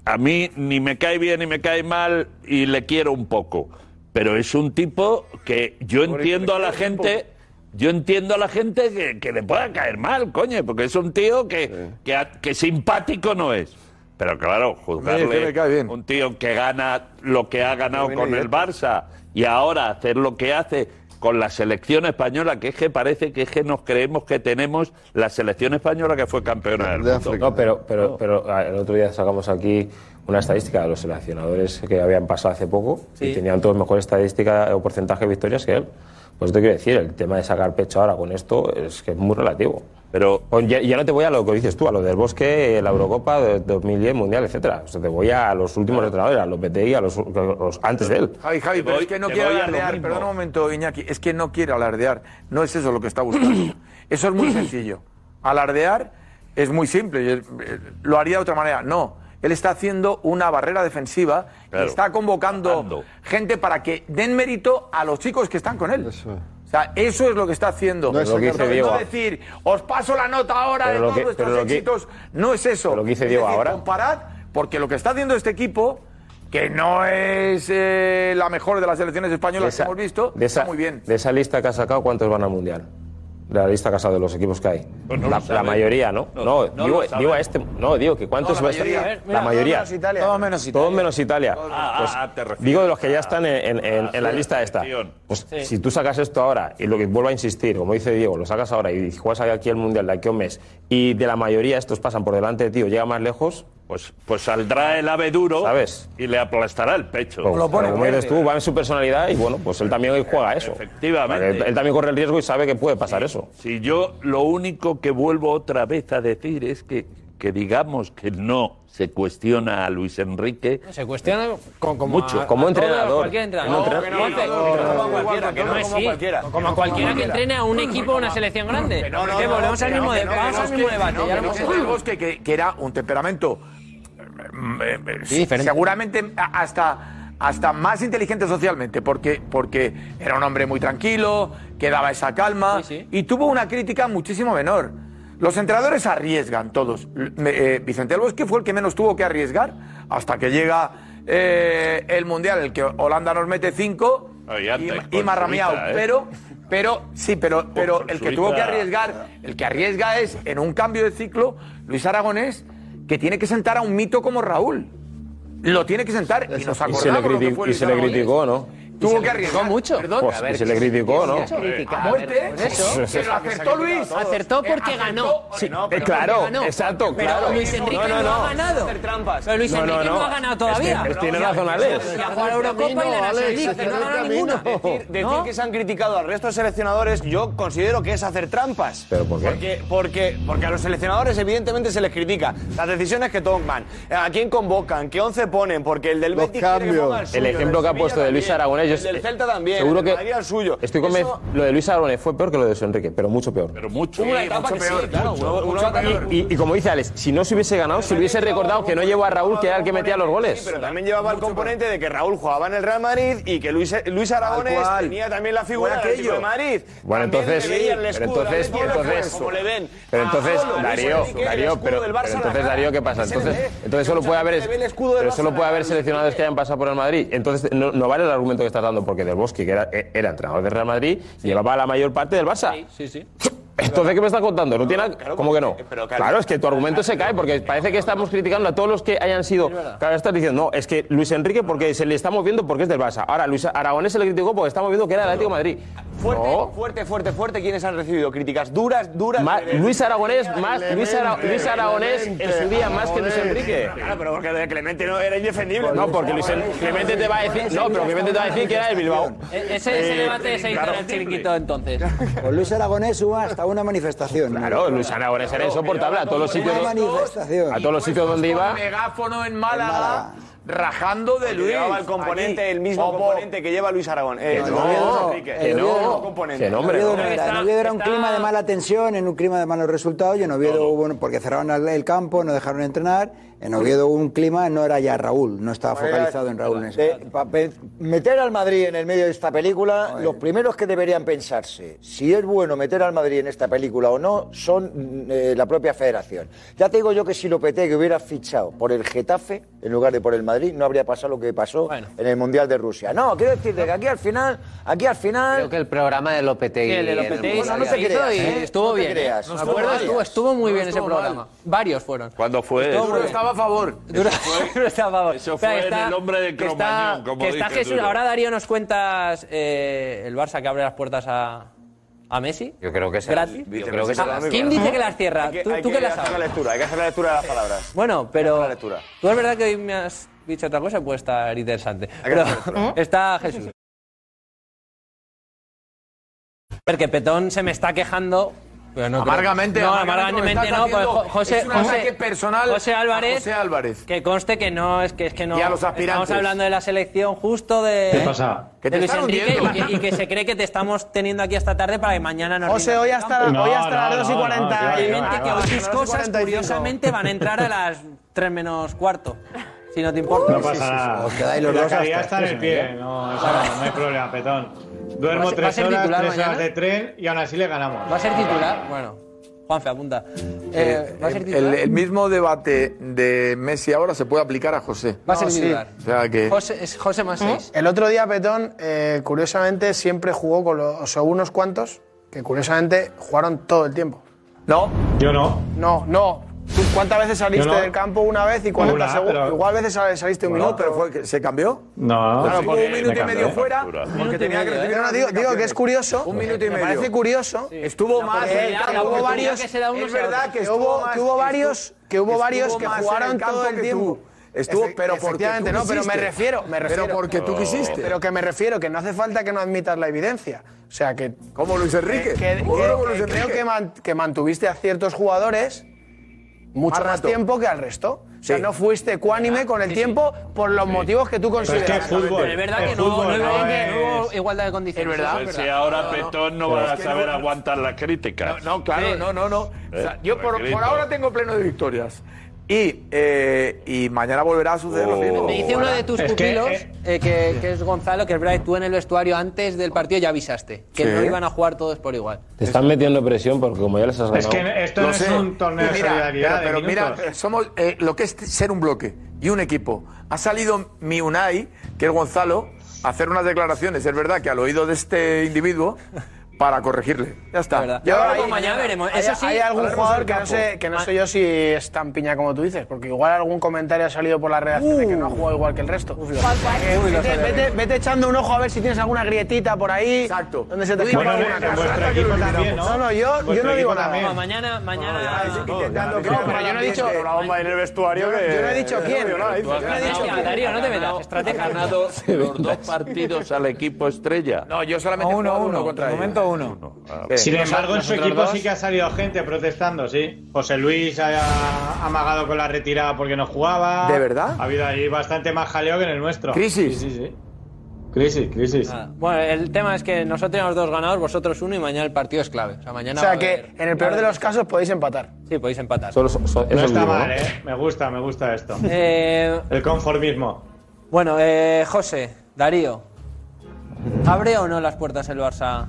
a mí ni me cae bien ni me cae mal y le quiero un poco. Pero es un tipo que yo entiendo a la gente. Yo entiendo a la gente que, que le pueda caer mal, coño, porque es un tío que, que, que simpático no es. Pero claro, juzgarle un tío que gana lo que ha ganado con el Barça y ahora hacer lo que hace con la selección española, que es que parece que es que nos creemos que tenemos la selección española que fue campeona del mundo. No, pero, pero, pero ah, el otro día sacamos aquí una estadística de los seleccionadores que habían pasado hace poco y tenían todos mejor estadística o porcentaje de victorias que él. Pues te quiero decir, el tema de sacar pecho ahora con esto es que es muy relativo. Pero ya, ya no te voy a lo que dices tú, a lo del Bosque, la Eurocopa, de 2010, Mundial, etcétera. O sea, te voy a los últimos entrenadores, a los PTI, a los, los antes de él. Javi, Javi, Te pero voy- es que no quiere a alardear. Perdón un momento, Iñaki. Es que no quiere alardear. No es eso lo que está buscando. eso es muy sencillo. Alardear es muy simple. eh, Lo haría de otra manera. No. Él está haciendo una barrera defensiva Claro. y está convocando gente para que den mérito a los chicos que están con él. O sea, eso es lo que está haciendo. No es lo que dice Diego. no decir, os paso la nota ahora Pero de todos que- éxitos. No es eso. Lo que dice Es Diego decir, ahora. Comparad, porque lo que está haciendo este equipo, que no es eh, la mejor de las selecciones españolas que hemos visto, de esa, está muy bien. De esa lista que has sacado, ¿cuántos van al Mundial? De la lista sacado de los equipos que hay. Pues no la, mayoría, ¿no? No, No, no digo, a este. No, digo que cuántos No, la va a estar- mayoría. La mayoría. todos menos Italia. Todos menos Italia. Todos menos Italia. Ah, Pues, ah, te refieres digo de los que ya están en, en- en- en la lista esta. Pues Sí. si tú sacas esto ahora y lo que vuelvo a insistir, como dice Diego, lo sacas ahora y juegas aquí el Mundial de aquí a un mes y de la mayoría estos pasan por delante de ti o llega más lejos. Pues, pues saldrá el ave duro ¿Sabes? y le aplastará el pecho. Como, como dices tú, va en su personalidad y bueno, pues él también juega eso. Efectivamente. Él, él también corre el riesgo y sabe que puede pasar eso. Si yo lo único que vuelvo otra vez a decir es que, que digamos que no se cuestiona a Luis Enrique. Se cuestiona con, como Mucho. a- Como a todo, entrenador. cualquier entrenador. Como entrenador. No, como cualquiera, que no, como es sí. cualquiera. Como a cualquiera que entrene a un equipo o una selección grande. Que volvemos al mismo debate. lo que era un temperamento diferente. seguramente hasta, hasta más inteligente socialmente, porque, porque era un hombre muy tranquilo, que daba esa calma y tuvo una crítica muchísimo menor. Los entrenadores arriesgan todos. Eh, Vicente del Bosque fue el que menos tuvo que arriesgar hasta que llega eh, el Mundial, el que Holanda nos mete cinco Ay, antes, y, y marrameado. ¿eh? Pero, pero, sí, pero, pero el que tuvo que arriesgar, el que arriesga es en un cambio de ciclo, Luis Aragonés, que tiene que sentar a un mito como Raúl. Lo tiene que sentar y nos Y se le, acordamos lo que criti- fue y se le criticó, ¿no? Tuvo que arriesgar mucho. Perdón, Pues, y se le criticó, ¿no? a muerte. Eso. Pero acertó Luis. Acertó porque ganó. Sí, No, pero claro, exacto, Pero claro. Luis Enrique No, no, no, no. ha ganado. Pero Luis No, no, Enrique no, no. ha ganado Es todavía. que tiene razón, Alex. Y ha jugado la Eurocopa y la Nations League, no ha ganado ninguno. Decir, que se han criticado al resto de seleccionadores, yo considero que es hacer trampas. ¿Pero por qué? Porque, porque, porque a los seleccionadores, evidentemente, se les critica las decisiones que toman, a quién convocan, qué once ponen, porque el del Betis quiere que ponga el, suyo, ejemplo que ha puesto de Luis Aragonés, yo El del Celta también, seguro que- Madrid al suyo. Estoy convencido. Lo de Luis Aragonés fue peor que lo de Luis Enrique, pero mucho peor. Pero mucho. Hubo una etapa que sí, claro, uno- uno va también- Y, y como dice Alex, si no se hubiese ganado, se hubiese recordado que no llevó a Raúl, que era el que metía los Sí, goles. pero también llevaba el componente de que Raúl jugaba en el Real Madrid y que Luis, Luis Aragones tenía también la figura del de. Madrid. Bueno, También entonces, le veían el pero entonces, Atlético de Madrid, entonces, como le ven pero a entonces, Darío, Darío, pero, entonces. Darío, ¿qué pasa? Entonces, solo puede haber, pero solo puede haber seleccionados que hayan pasado por el Madrid. Entonces, no, vale el argumento que estás dando, porque Del Bosque, que era, era entrenador del Real Madrid, llevaba la mayor parte del Barça. Sí, sí. Entonces, ¿qué me estás contando? No, tiene, claro, ¿Cómo que no? Pero, claro, claro, es que tu argumento se cae porque parece que estamos criticando a todos los que hayan sido. Claro, estás diciendo, no, es que Luis Enrique porque se le está moviendo porque es del Barça. Ahora, Luis Aragonés se le criticó porque está moviendo que era del Atlético de Madrid. Fuerte, no. fuerte, fuerte, fuerte, ¿quiénes han recibido críticas duras, duras? Ma Luis Aragonés, más Luis, Ara Luis, Aragonés en su día más que Luis Enrique. Claro, pero porque Clemente no era indefendible. No, porque Luis Clemente te va a decir, no, pero Clemente te va a decir que era del Bilbao. Ese, ese eh, debate se hizo en el chiringuito entonces. Con Luis Aragonés hubo hasta una manifestación. Claro, ¿no? Luisana ahora era insoportable a todos los sitios. A todos los sitios donde iba. megáfono en Málaga. Rajando de Luis. El componente, el mismo componente que lleva Luis Aragón. Eh, que no, que no. Que no, hombre. Era un clima de mala tensión, en un clima de malos resultados. Y en Oviedo hubo, porque cerraron el campo, no dejaron entrenar en Oviedo un clima, no era ya Raúl, no estaba pues, focalizado en Raúl en meter al Madrid en el medio de esta película, los primeros que deberían pensarse si es bueno meter al Madrid en esta película o no son mm, eh, la propia federación. Ya te digo yo que si Lopetegui hubiera fichado por el Getafe en lugar de por el Madrid, no habría pasado lo que pasó en el Mundial de Rusia. No, quiero decirte que aquí al final, aquí al final... Creo que el programa de Lopetegui... El de no eh, estuvo bien. Eh. estuvo muy bien ese programa. Varios fueron. ¿Cuándo fue? Estuvo muy. a favor. Eso fue, en el hombre de que está- como que está Jesús. Ahora, Darío, nos cuentas eh, el Barça que abre las puertas a, a Messi. Yo creo que será- ¿Gratis? Ah, ¿Quién dice que las cierra? Hay que- ¿Tú, hay tú que hacer la lectura, hay que hacer la lectura de las palabras. Bueno, pero. Tú es verdad que hoy me has dicho otra cosa, puede estar interesante. Está Jesús. Porque Petón se me está quejando pero no amargamente, no, amargamente no, pues, José, José, personal José Álvarez, José Álvarez, que conste que no es que es que no. Estamos hablando de la selección justo de. ¿Qué pasa? De Luis Enrique y que, y que, se cree que te estamos teniendo aquí esta tarde para que mañana nos. José, hoy hasta, no, hoy hasta no, las 2 y 40. Obviamente que tus cosas curiosamente van a entrar a las 3 menos cuarto no te importa. No pasa nada. Os la dos está en el pie, no, no, hay problema, petón. Duermo tres horas, tres horas de tren y aún así le ganamos. ¿Va a ser titular? Bueno, Juanfe, apunta. Eh, eh, ¿va a ser titular? El, mismo debate de Messi ahora se puede aplicar a José. Va a ser titular. O sea que... José, José más ¿Eh? seis. El otro día Petón, curiosamente, siempre jugó con los, o unos cuantos que curiosamente jugaron todo el tiempo. No. Yo no. No, no. ¿Cuántas veces saliste no, del campo una vez y cuántas segundas? Igual veces saliste un minuto, pero fue, ¿se cambió? No. Claro, porque un minuto me y medio fuera porque tenía que recibir una. ¿eh? Digo, digo que es curioso. Un minuto y medio. Me parece curioso. Sí. Estuvo más. Hubo varios. Es verdad que hubo varios que hubo varios que jugaron todo el tiempo. Estuvo, Efe, pero efectivamente, no, pero me refiero, me refiero. Pero porque tú quisiste. Pero que me refiero, que no hace falta que no admitas la evidencia. O sea que. Como Luis Enrique. Creo que, mantuviste a ciertos jugadores mucho más, tiempo que al resto. O sea, no fuiste ecuánime con el sí, tiempo sí. por los motivos que tú consideras. Pero es que fútbol. Pero es verdad que no, no, es que no hubo igualdad de condiciones. Es verdad. Si ahora no, Petón no, no va a saber aguantar las críticas. No, claro, no, no, no. O sea, eh, yo por, por, ahora tengo pleno de victorias. Y, eh, y mañana volverá a suceder lo mismo. Me dice uno de tus pupilos, eh, eh que, es Gonzalo, que es verdad tú en el vestuario antes del partido ya avisaste que no iban a jugar todos por igual. Te están metiendo presión porque como ya les has ganado... es sé. torneo mira, Pero, pero mira, eh, somos eh, lo que es ser un bloque y un equipo. Ha salido mi Unai, que es Gonzalo, a hacer unas declaraciones. Es verdad que al oído de este individuo, para corregirle. Ya está. Y mañana veremos. Hay algún jugador que no sé, que no sé yo si es tan piña como tú dices, porque igual algún comentario ha salido por la redacción de que no ha uh. jugado igual que el resto. Eh, vete, vete, echando un ojo a ver si tienes alguna grietita por ahí. Exacto. Donde se te escapa alguna cosa. No, no, yo, yo no digo nada. Mañana, mañana. No, pero yo no he dicho. La bomba en el vestuario. Yo no he dicho quién. Yo no he dicho. Darío, no te metas. Los dos partidos al equipo estrella. No, yo solamente uno, uno contra ellos. Sin embargo, en su equipo sí que ha salido gente protestando, sí. José Luis ha amagado con la retirada porque no jugaba. ¿De verdad? Ha habido ahí bastante más jaleo que en el nuestro. Crisis. Crisis, crisis. Ah, bueno, el tema es que nosotros tenemos dos ganados, vosotros uno y mañana el partido es clave. O sea, mañana o sea que en el peor de los casos podéis empatar. Sí, podéis empatar. Solo, solo, no está mal, ¿eh? Me gusta, me gusta esto. Eh, el conformismo. Bueno, eh, José, Darío, ¿abre o no las puertas el Barça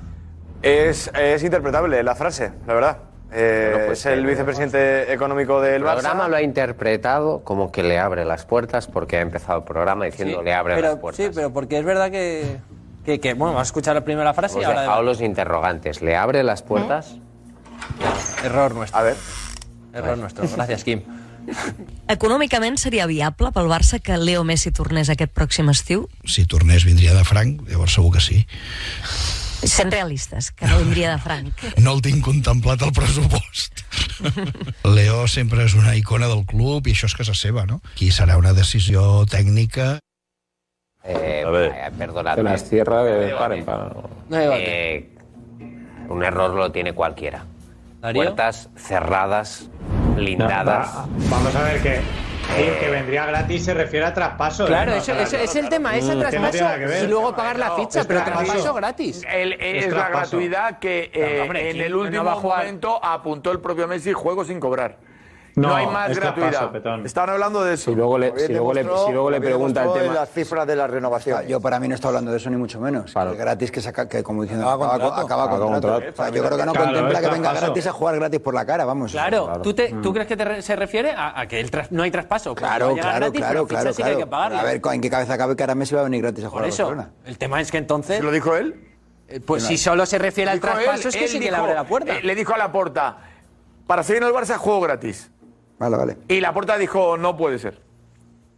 es, es interpretable la frase, la verdad. Eh, pues, es el eh, vicepresidente económico del Barça. El programa lo ha interpretado como que le abre las puertas porque ha empezado el programa diciendo sí, le abre pero, las puertas. Sí, pero porque es verdad que, que, que bueno, vamos a escuchar la primera frase Hemos y ahora... Dejado de... los interrogantes. ¿Le abre las puertas? ¿Eh? Error nuestro. A ver. Error a ver. nuestro. Gracias, Kim. Econòmicament seria viable pel Barça que Leo Messi tornés aquest pròxim estiu? Si tornés vindria de franc, llavors segur que sí. Sent realistes, que no vindria de franc. No el tinc contemplat al pressupost. Leo sempre és una icona del club i això és casa seva, no? Aquí serà una decisió tècnica. Eh, eh, perdonadme. Que las cierra de par en par. Eh, un error lo tiene cualquiera. ¿Darío? Puertas cerradas, blindadas. Va- vamos a ver que, sí, que vendría gratis se refiere a traspaso. Claro, ¿eh? eso- eso es el tema, ese Mm, que no traspaso y luego pagar la ficha, es pero traspaso. traspaso gratis. El- es, Es la traspaso. gratuidad que eh, Claro, hombre, en ¿quién el último momento apuntó el propio Messi juego sin cobrar. No, No, hay más gratuidad. Petón. Están hablando de eso. Si luego le, si luego le, si luego le pregunta el tema. las cifras de la renovación. Ah, Yo para mí no está hablando de eso ni mucho menos. El gratis que saca, que como diciendo, Acaba acaba, contrato. acaba Acaba contrato. contrato. O sea, yo creo que no Claro, contempla que venga traspaso. gratis a jugar gratis por la cara, vamos. Claro, ¿tú, te- ¿tú crees que te re- se refiere a, a que el tras- no hay traspaso? A Claro, claro, gratis, claro, claro, sí que hay claro. que pagarle. A ver, ¿en qué cabeza cabe que ahora Messi va a venir gratis a Por jugar a eso, Barcelona? el tema es que entonces... ¿Se lo dijo él? Pues si solo se refiere al traspaso, es que sí que le dijo- abre la puerta. eh, le dijo a la porta, para seguir en el Barça juego gratis. Vale, vale. Y la porta dijo, no puede ser.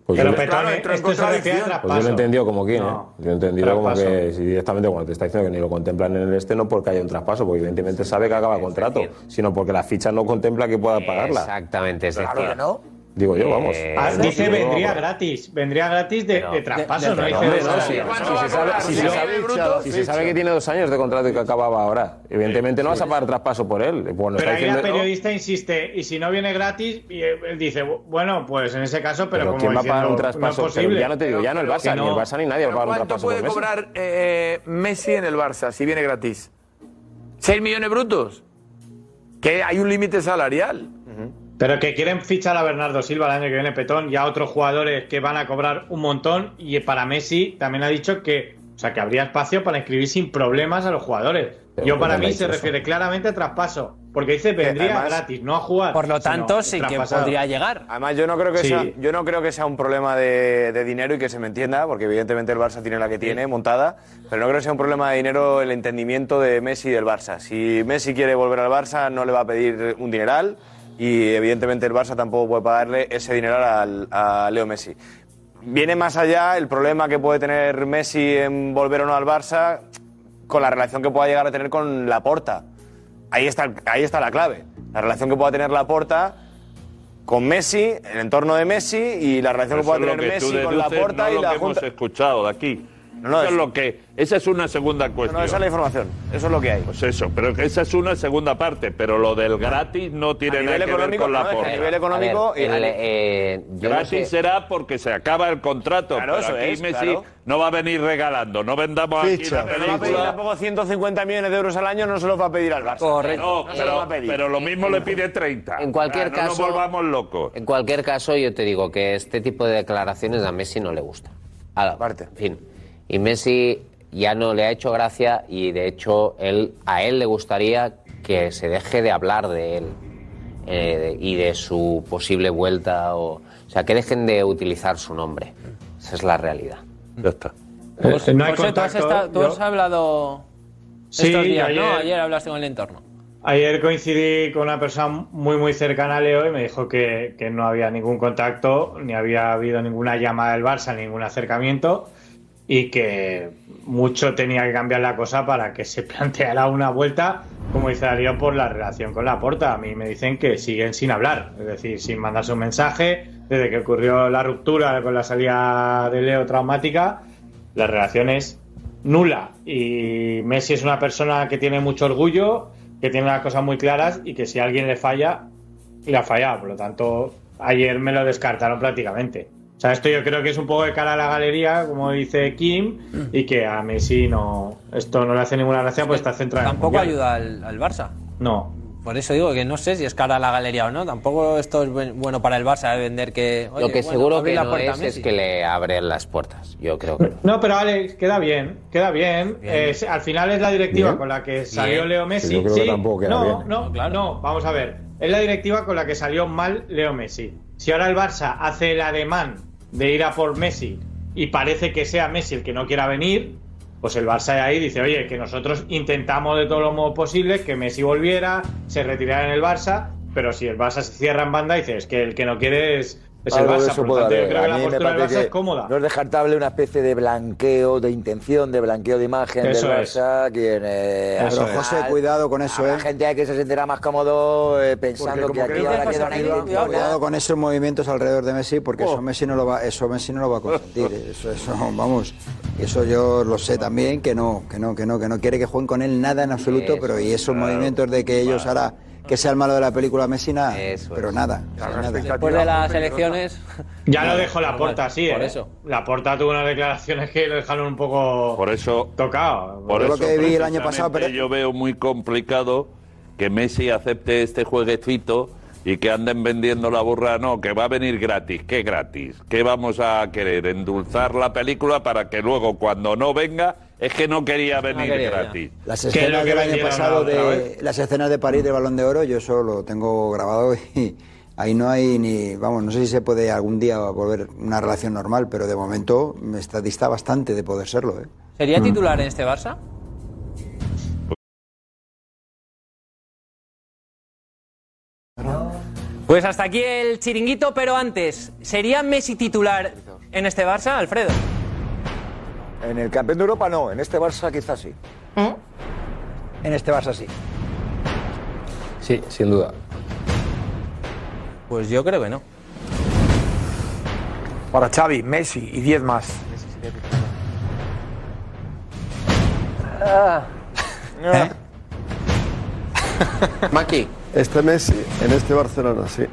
Pues Pero yo, Petón, Claro, en esto se refiere a contradicción. traspaso. pues yo lo he entendido como quién, No. ¿eh? Yo he entendido como que si directamente cuando te está diciendo que ni lo contemplan en el este, no porque haya un traspaso, porque evidentemente sabe que acaba contrato, sino porque la ficha no contempla que pueda pagarla. Exactamente, es Claro decir, que no. Digo yo, vamos. Eh, Ah, dice vendría gratis, vendría gratis de, de traspaso, de- no de- dice no, si, ¿Cuánto se sabe, si se que tiene dos años de contrato y que acababa ahora, evidentemente no vas a pagar traspaso por él. Bueno, Pero ahí la periodista insiste, y si no viene gratis, y él dice, bueno, pues en ese caso, pero, pero como ¿quién va a pagar un traspaso? Posible. ya no te digo, ya no el Barça, ni el. Barça ni nadie va a pagar un ¿Cuánto traspaso por puede Messi. cobrar eh, Messi en el Barça si viene gratis? ¿6 millones brutos? Que hay un límite salarial. Pero que quieren fichar a Bernardo Silva el año que viene, Petón, y a otros jugadores que van a cobrar un montón. Y para Messi también ha dicho que, o sea, que habría espacio para inscribir sin problemas a los jugadores. Pero Yo ¿por para mí se refiere claramente a traspaso, porque dice vendría además- gratis, no a jugar. Por lo tanto, sí que podría llegar. Además, yo no creo que Sí. sea, yo no creo que sea un problema de, de dinero y que se me entienda, porque evidentemente el Barça tiene la que tiene montada, pero no creo que sea un problema de dinero el entendimiento de Messi y del Barça. Si Messi quiere volver al Barça, no le va a pedir un dineral y evidentemente el Barça tampoco puede pagarle ese dineral al- a Leo Messi. Viene más allá el problema que puede tener Messi en volver o no al Barça con la relación que pueda llegar a tener con Laporta. Ahí está, ahí está la clave. La relación que pueda tener Laporta con Messi, el entorno de Messi y la relación que pueda tener que Messi con Laporta no y lo la que Junta. hemos escuchado de aquí. No, eso es es- lo que, esa es una segunda cuestión. no, esa es la información. Eso es lo que hay. Pues eso, pero que esa es una segunda parte, pero lo del gratis no tiene A nada que ver con la no, que a nivel económico, A ver, el, eh, yo no gratis sé- será porque se acaba el contrato. Claro, pero eso aquí es, Messi claro. no va a venir regalando, no vendamos Ficha. aquí la Pero va a pedir película. tampoco 150 millones de euros al año, no se los va a pedir al Barça. Correcto. No, No va pero, a pedir. pero lo mismo le pide 30. En cualquier caso, No nos volvamos locos. En cualquier caso, yo te digo que este tipo de declaraciones a Messi no le gusta. Aparte. En fin. Y Messi ya no le ha hecho gracia y de hecho él, a él le gustaría que se deje de hablar de él eh, y de su posible vuelta. O, o sea, que dejen de utilizar su nombre. Esa es la realidad. Ya está. José, no hay José, tú has, contacto, estado- tú yo- has hablado Sí, estos días, ayer- ¿no? Ayer hablaste con el entorno. Ayer coincidí con una persona muy muy cercana a Leo y me dijo que, que no había ningún contacto, ni había habido ninguna llamada del Barça, ningún acercamiento y que mucho tenía que cambiar la cosa para que se planteara una vuelta, como dice Darío, por la relación con la porta. A mí me dicen que siguen sin hablar, es decir, sin mandarse un mensaje. Desde que ocurrió la ruptura con la salida de Leo traumática, la relación es nula. Y Messi es una persona que tiene mucho orgullo, que tiene las cosas muy claras y que si alguien le falla, le ha fallado. Por lo tanto, ayer me lo descartaron prácticamente. Sea, esto yo creo que es un poco de cara a la galería, como dice Kim, y que a Messi no, esto no le hace ninguna gracia, pues está centrado en el Tampoco ayuda al, al Barça. No. Por eso digo que no sé si es cara a la galería o no. Tampoco esto es buen- bueno para el Barça de vender que. oye, Lo que bueno, seguro que no es es que le abren las puertas. Yo creo que no. No, pero Alex, queda bien, queda bien. Bien. Eh, al final es la directiva Bien. con la que salió Bien. Leo Messi. Yo creo que Sí, tampoco queda no, bien. no, no, vamos a ver. Es la directiva con la que salió mal Leo Messi. Si ahora el Barça hace el ademán de ir a por Messi y parece que sea Messi el que no quiera venir, pues el Barça ahí dice, oye, que nosotros intentamos de todos los modos posibles que Messi volviera, se retirara en el Barça, pero si el Barça se cierra en banda, dice, es que el que no quiere es, Es el Barça, eso por tanto, yo haber. creo que A la mí me postura del parece Barça que es cómoda. No es descartable una especie de blanqueo, de intención de blanqueo de imagen Eso del es. Quien, eh, es. José, cuidado con eso, habrá ¿eh? gente que se sentirá más cómodo eh, pensando que aquí ahora queda una. Cuidado con esos movimientos alrededor de Messi, porque Oh. eso Messi no lo va, eso Messi no lo va a consentir. Eso, eso, vamos. Eso yo lo sé también que no, que no, que no, que no quiere que jueguen con él nada en absoluto, Eso, pero y esos claro. movimientos de que ellos ahora que sea el malo de la película Messi nada, pero nada, nada. Después de las elecciones. Ya lo dejó la porta así, Por ¿eh? eso. La porta tuvo unas declaraciones que lo dejaron un poco. Por eso. Tocado. Por Yo lo eso, que vi el año pasado, precisamente, yo veo muy complicado que Messi acepte este jueguecito y que anden vendiendo la burra. No, que va a venir gratis. ¿Qué gratis? ¿Qué vamos a querer? ¿Endulzar la película para que luego, cuando no venga, es que no quería venir quería, ya. gratis? Las ¿Qué es lo escenas del año pasado de las escenas de París del Balón de Oro, yo eso lo tengo grabado y ahí no hay ni, vamos, no sé si se puede algún día volver una relación normal, pero de momento me está dista bastante de poder serlo, ¿eh? ¿Sería titular en este Barça? Pues hasta aquí el chiringuito, pero antes, ¿sería Messi titular en este Barça, Alfredo? En el campeón de Europa no, en este Barça quizás sí. En este Barça sí. Sí, sin duda. Pues yo creo que no. Para Xavi, Messi y 10 más. ¿Eh? Maki. Este Messi en este Barcelona, sí.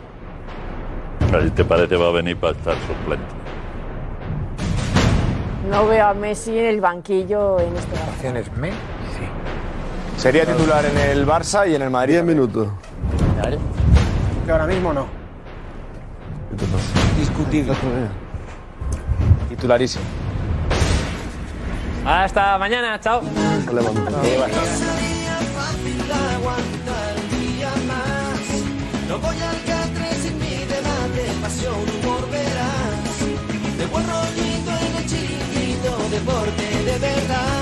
Te parece va a venir para estar suplente. No veo a Messi en el banquillo en este Barça. es Messi? Sería titular en el Barça y en el Madrid. 10 minutos. Que ahora mismo no. Discutible. Titularísimo. Hasta mañana, chao. Se levanta. Sí. No voy al catre sin mi debate, deporte de verdad.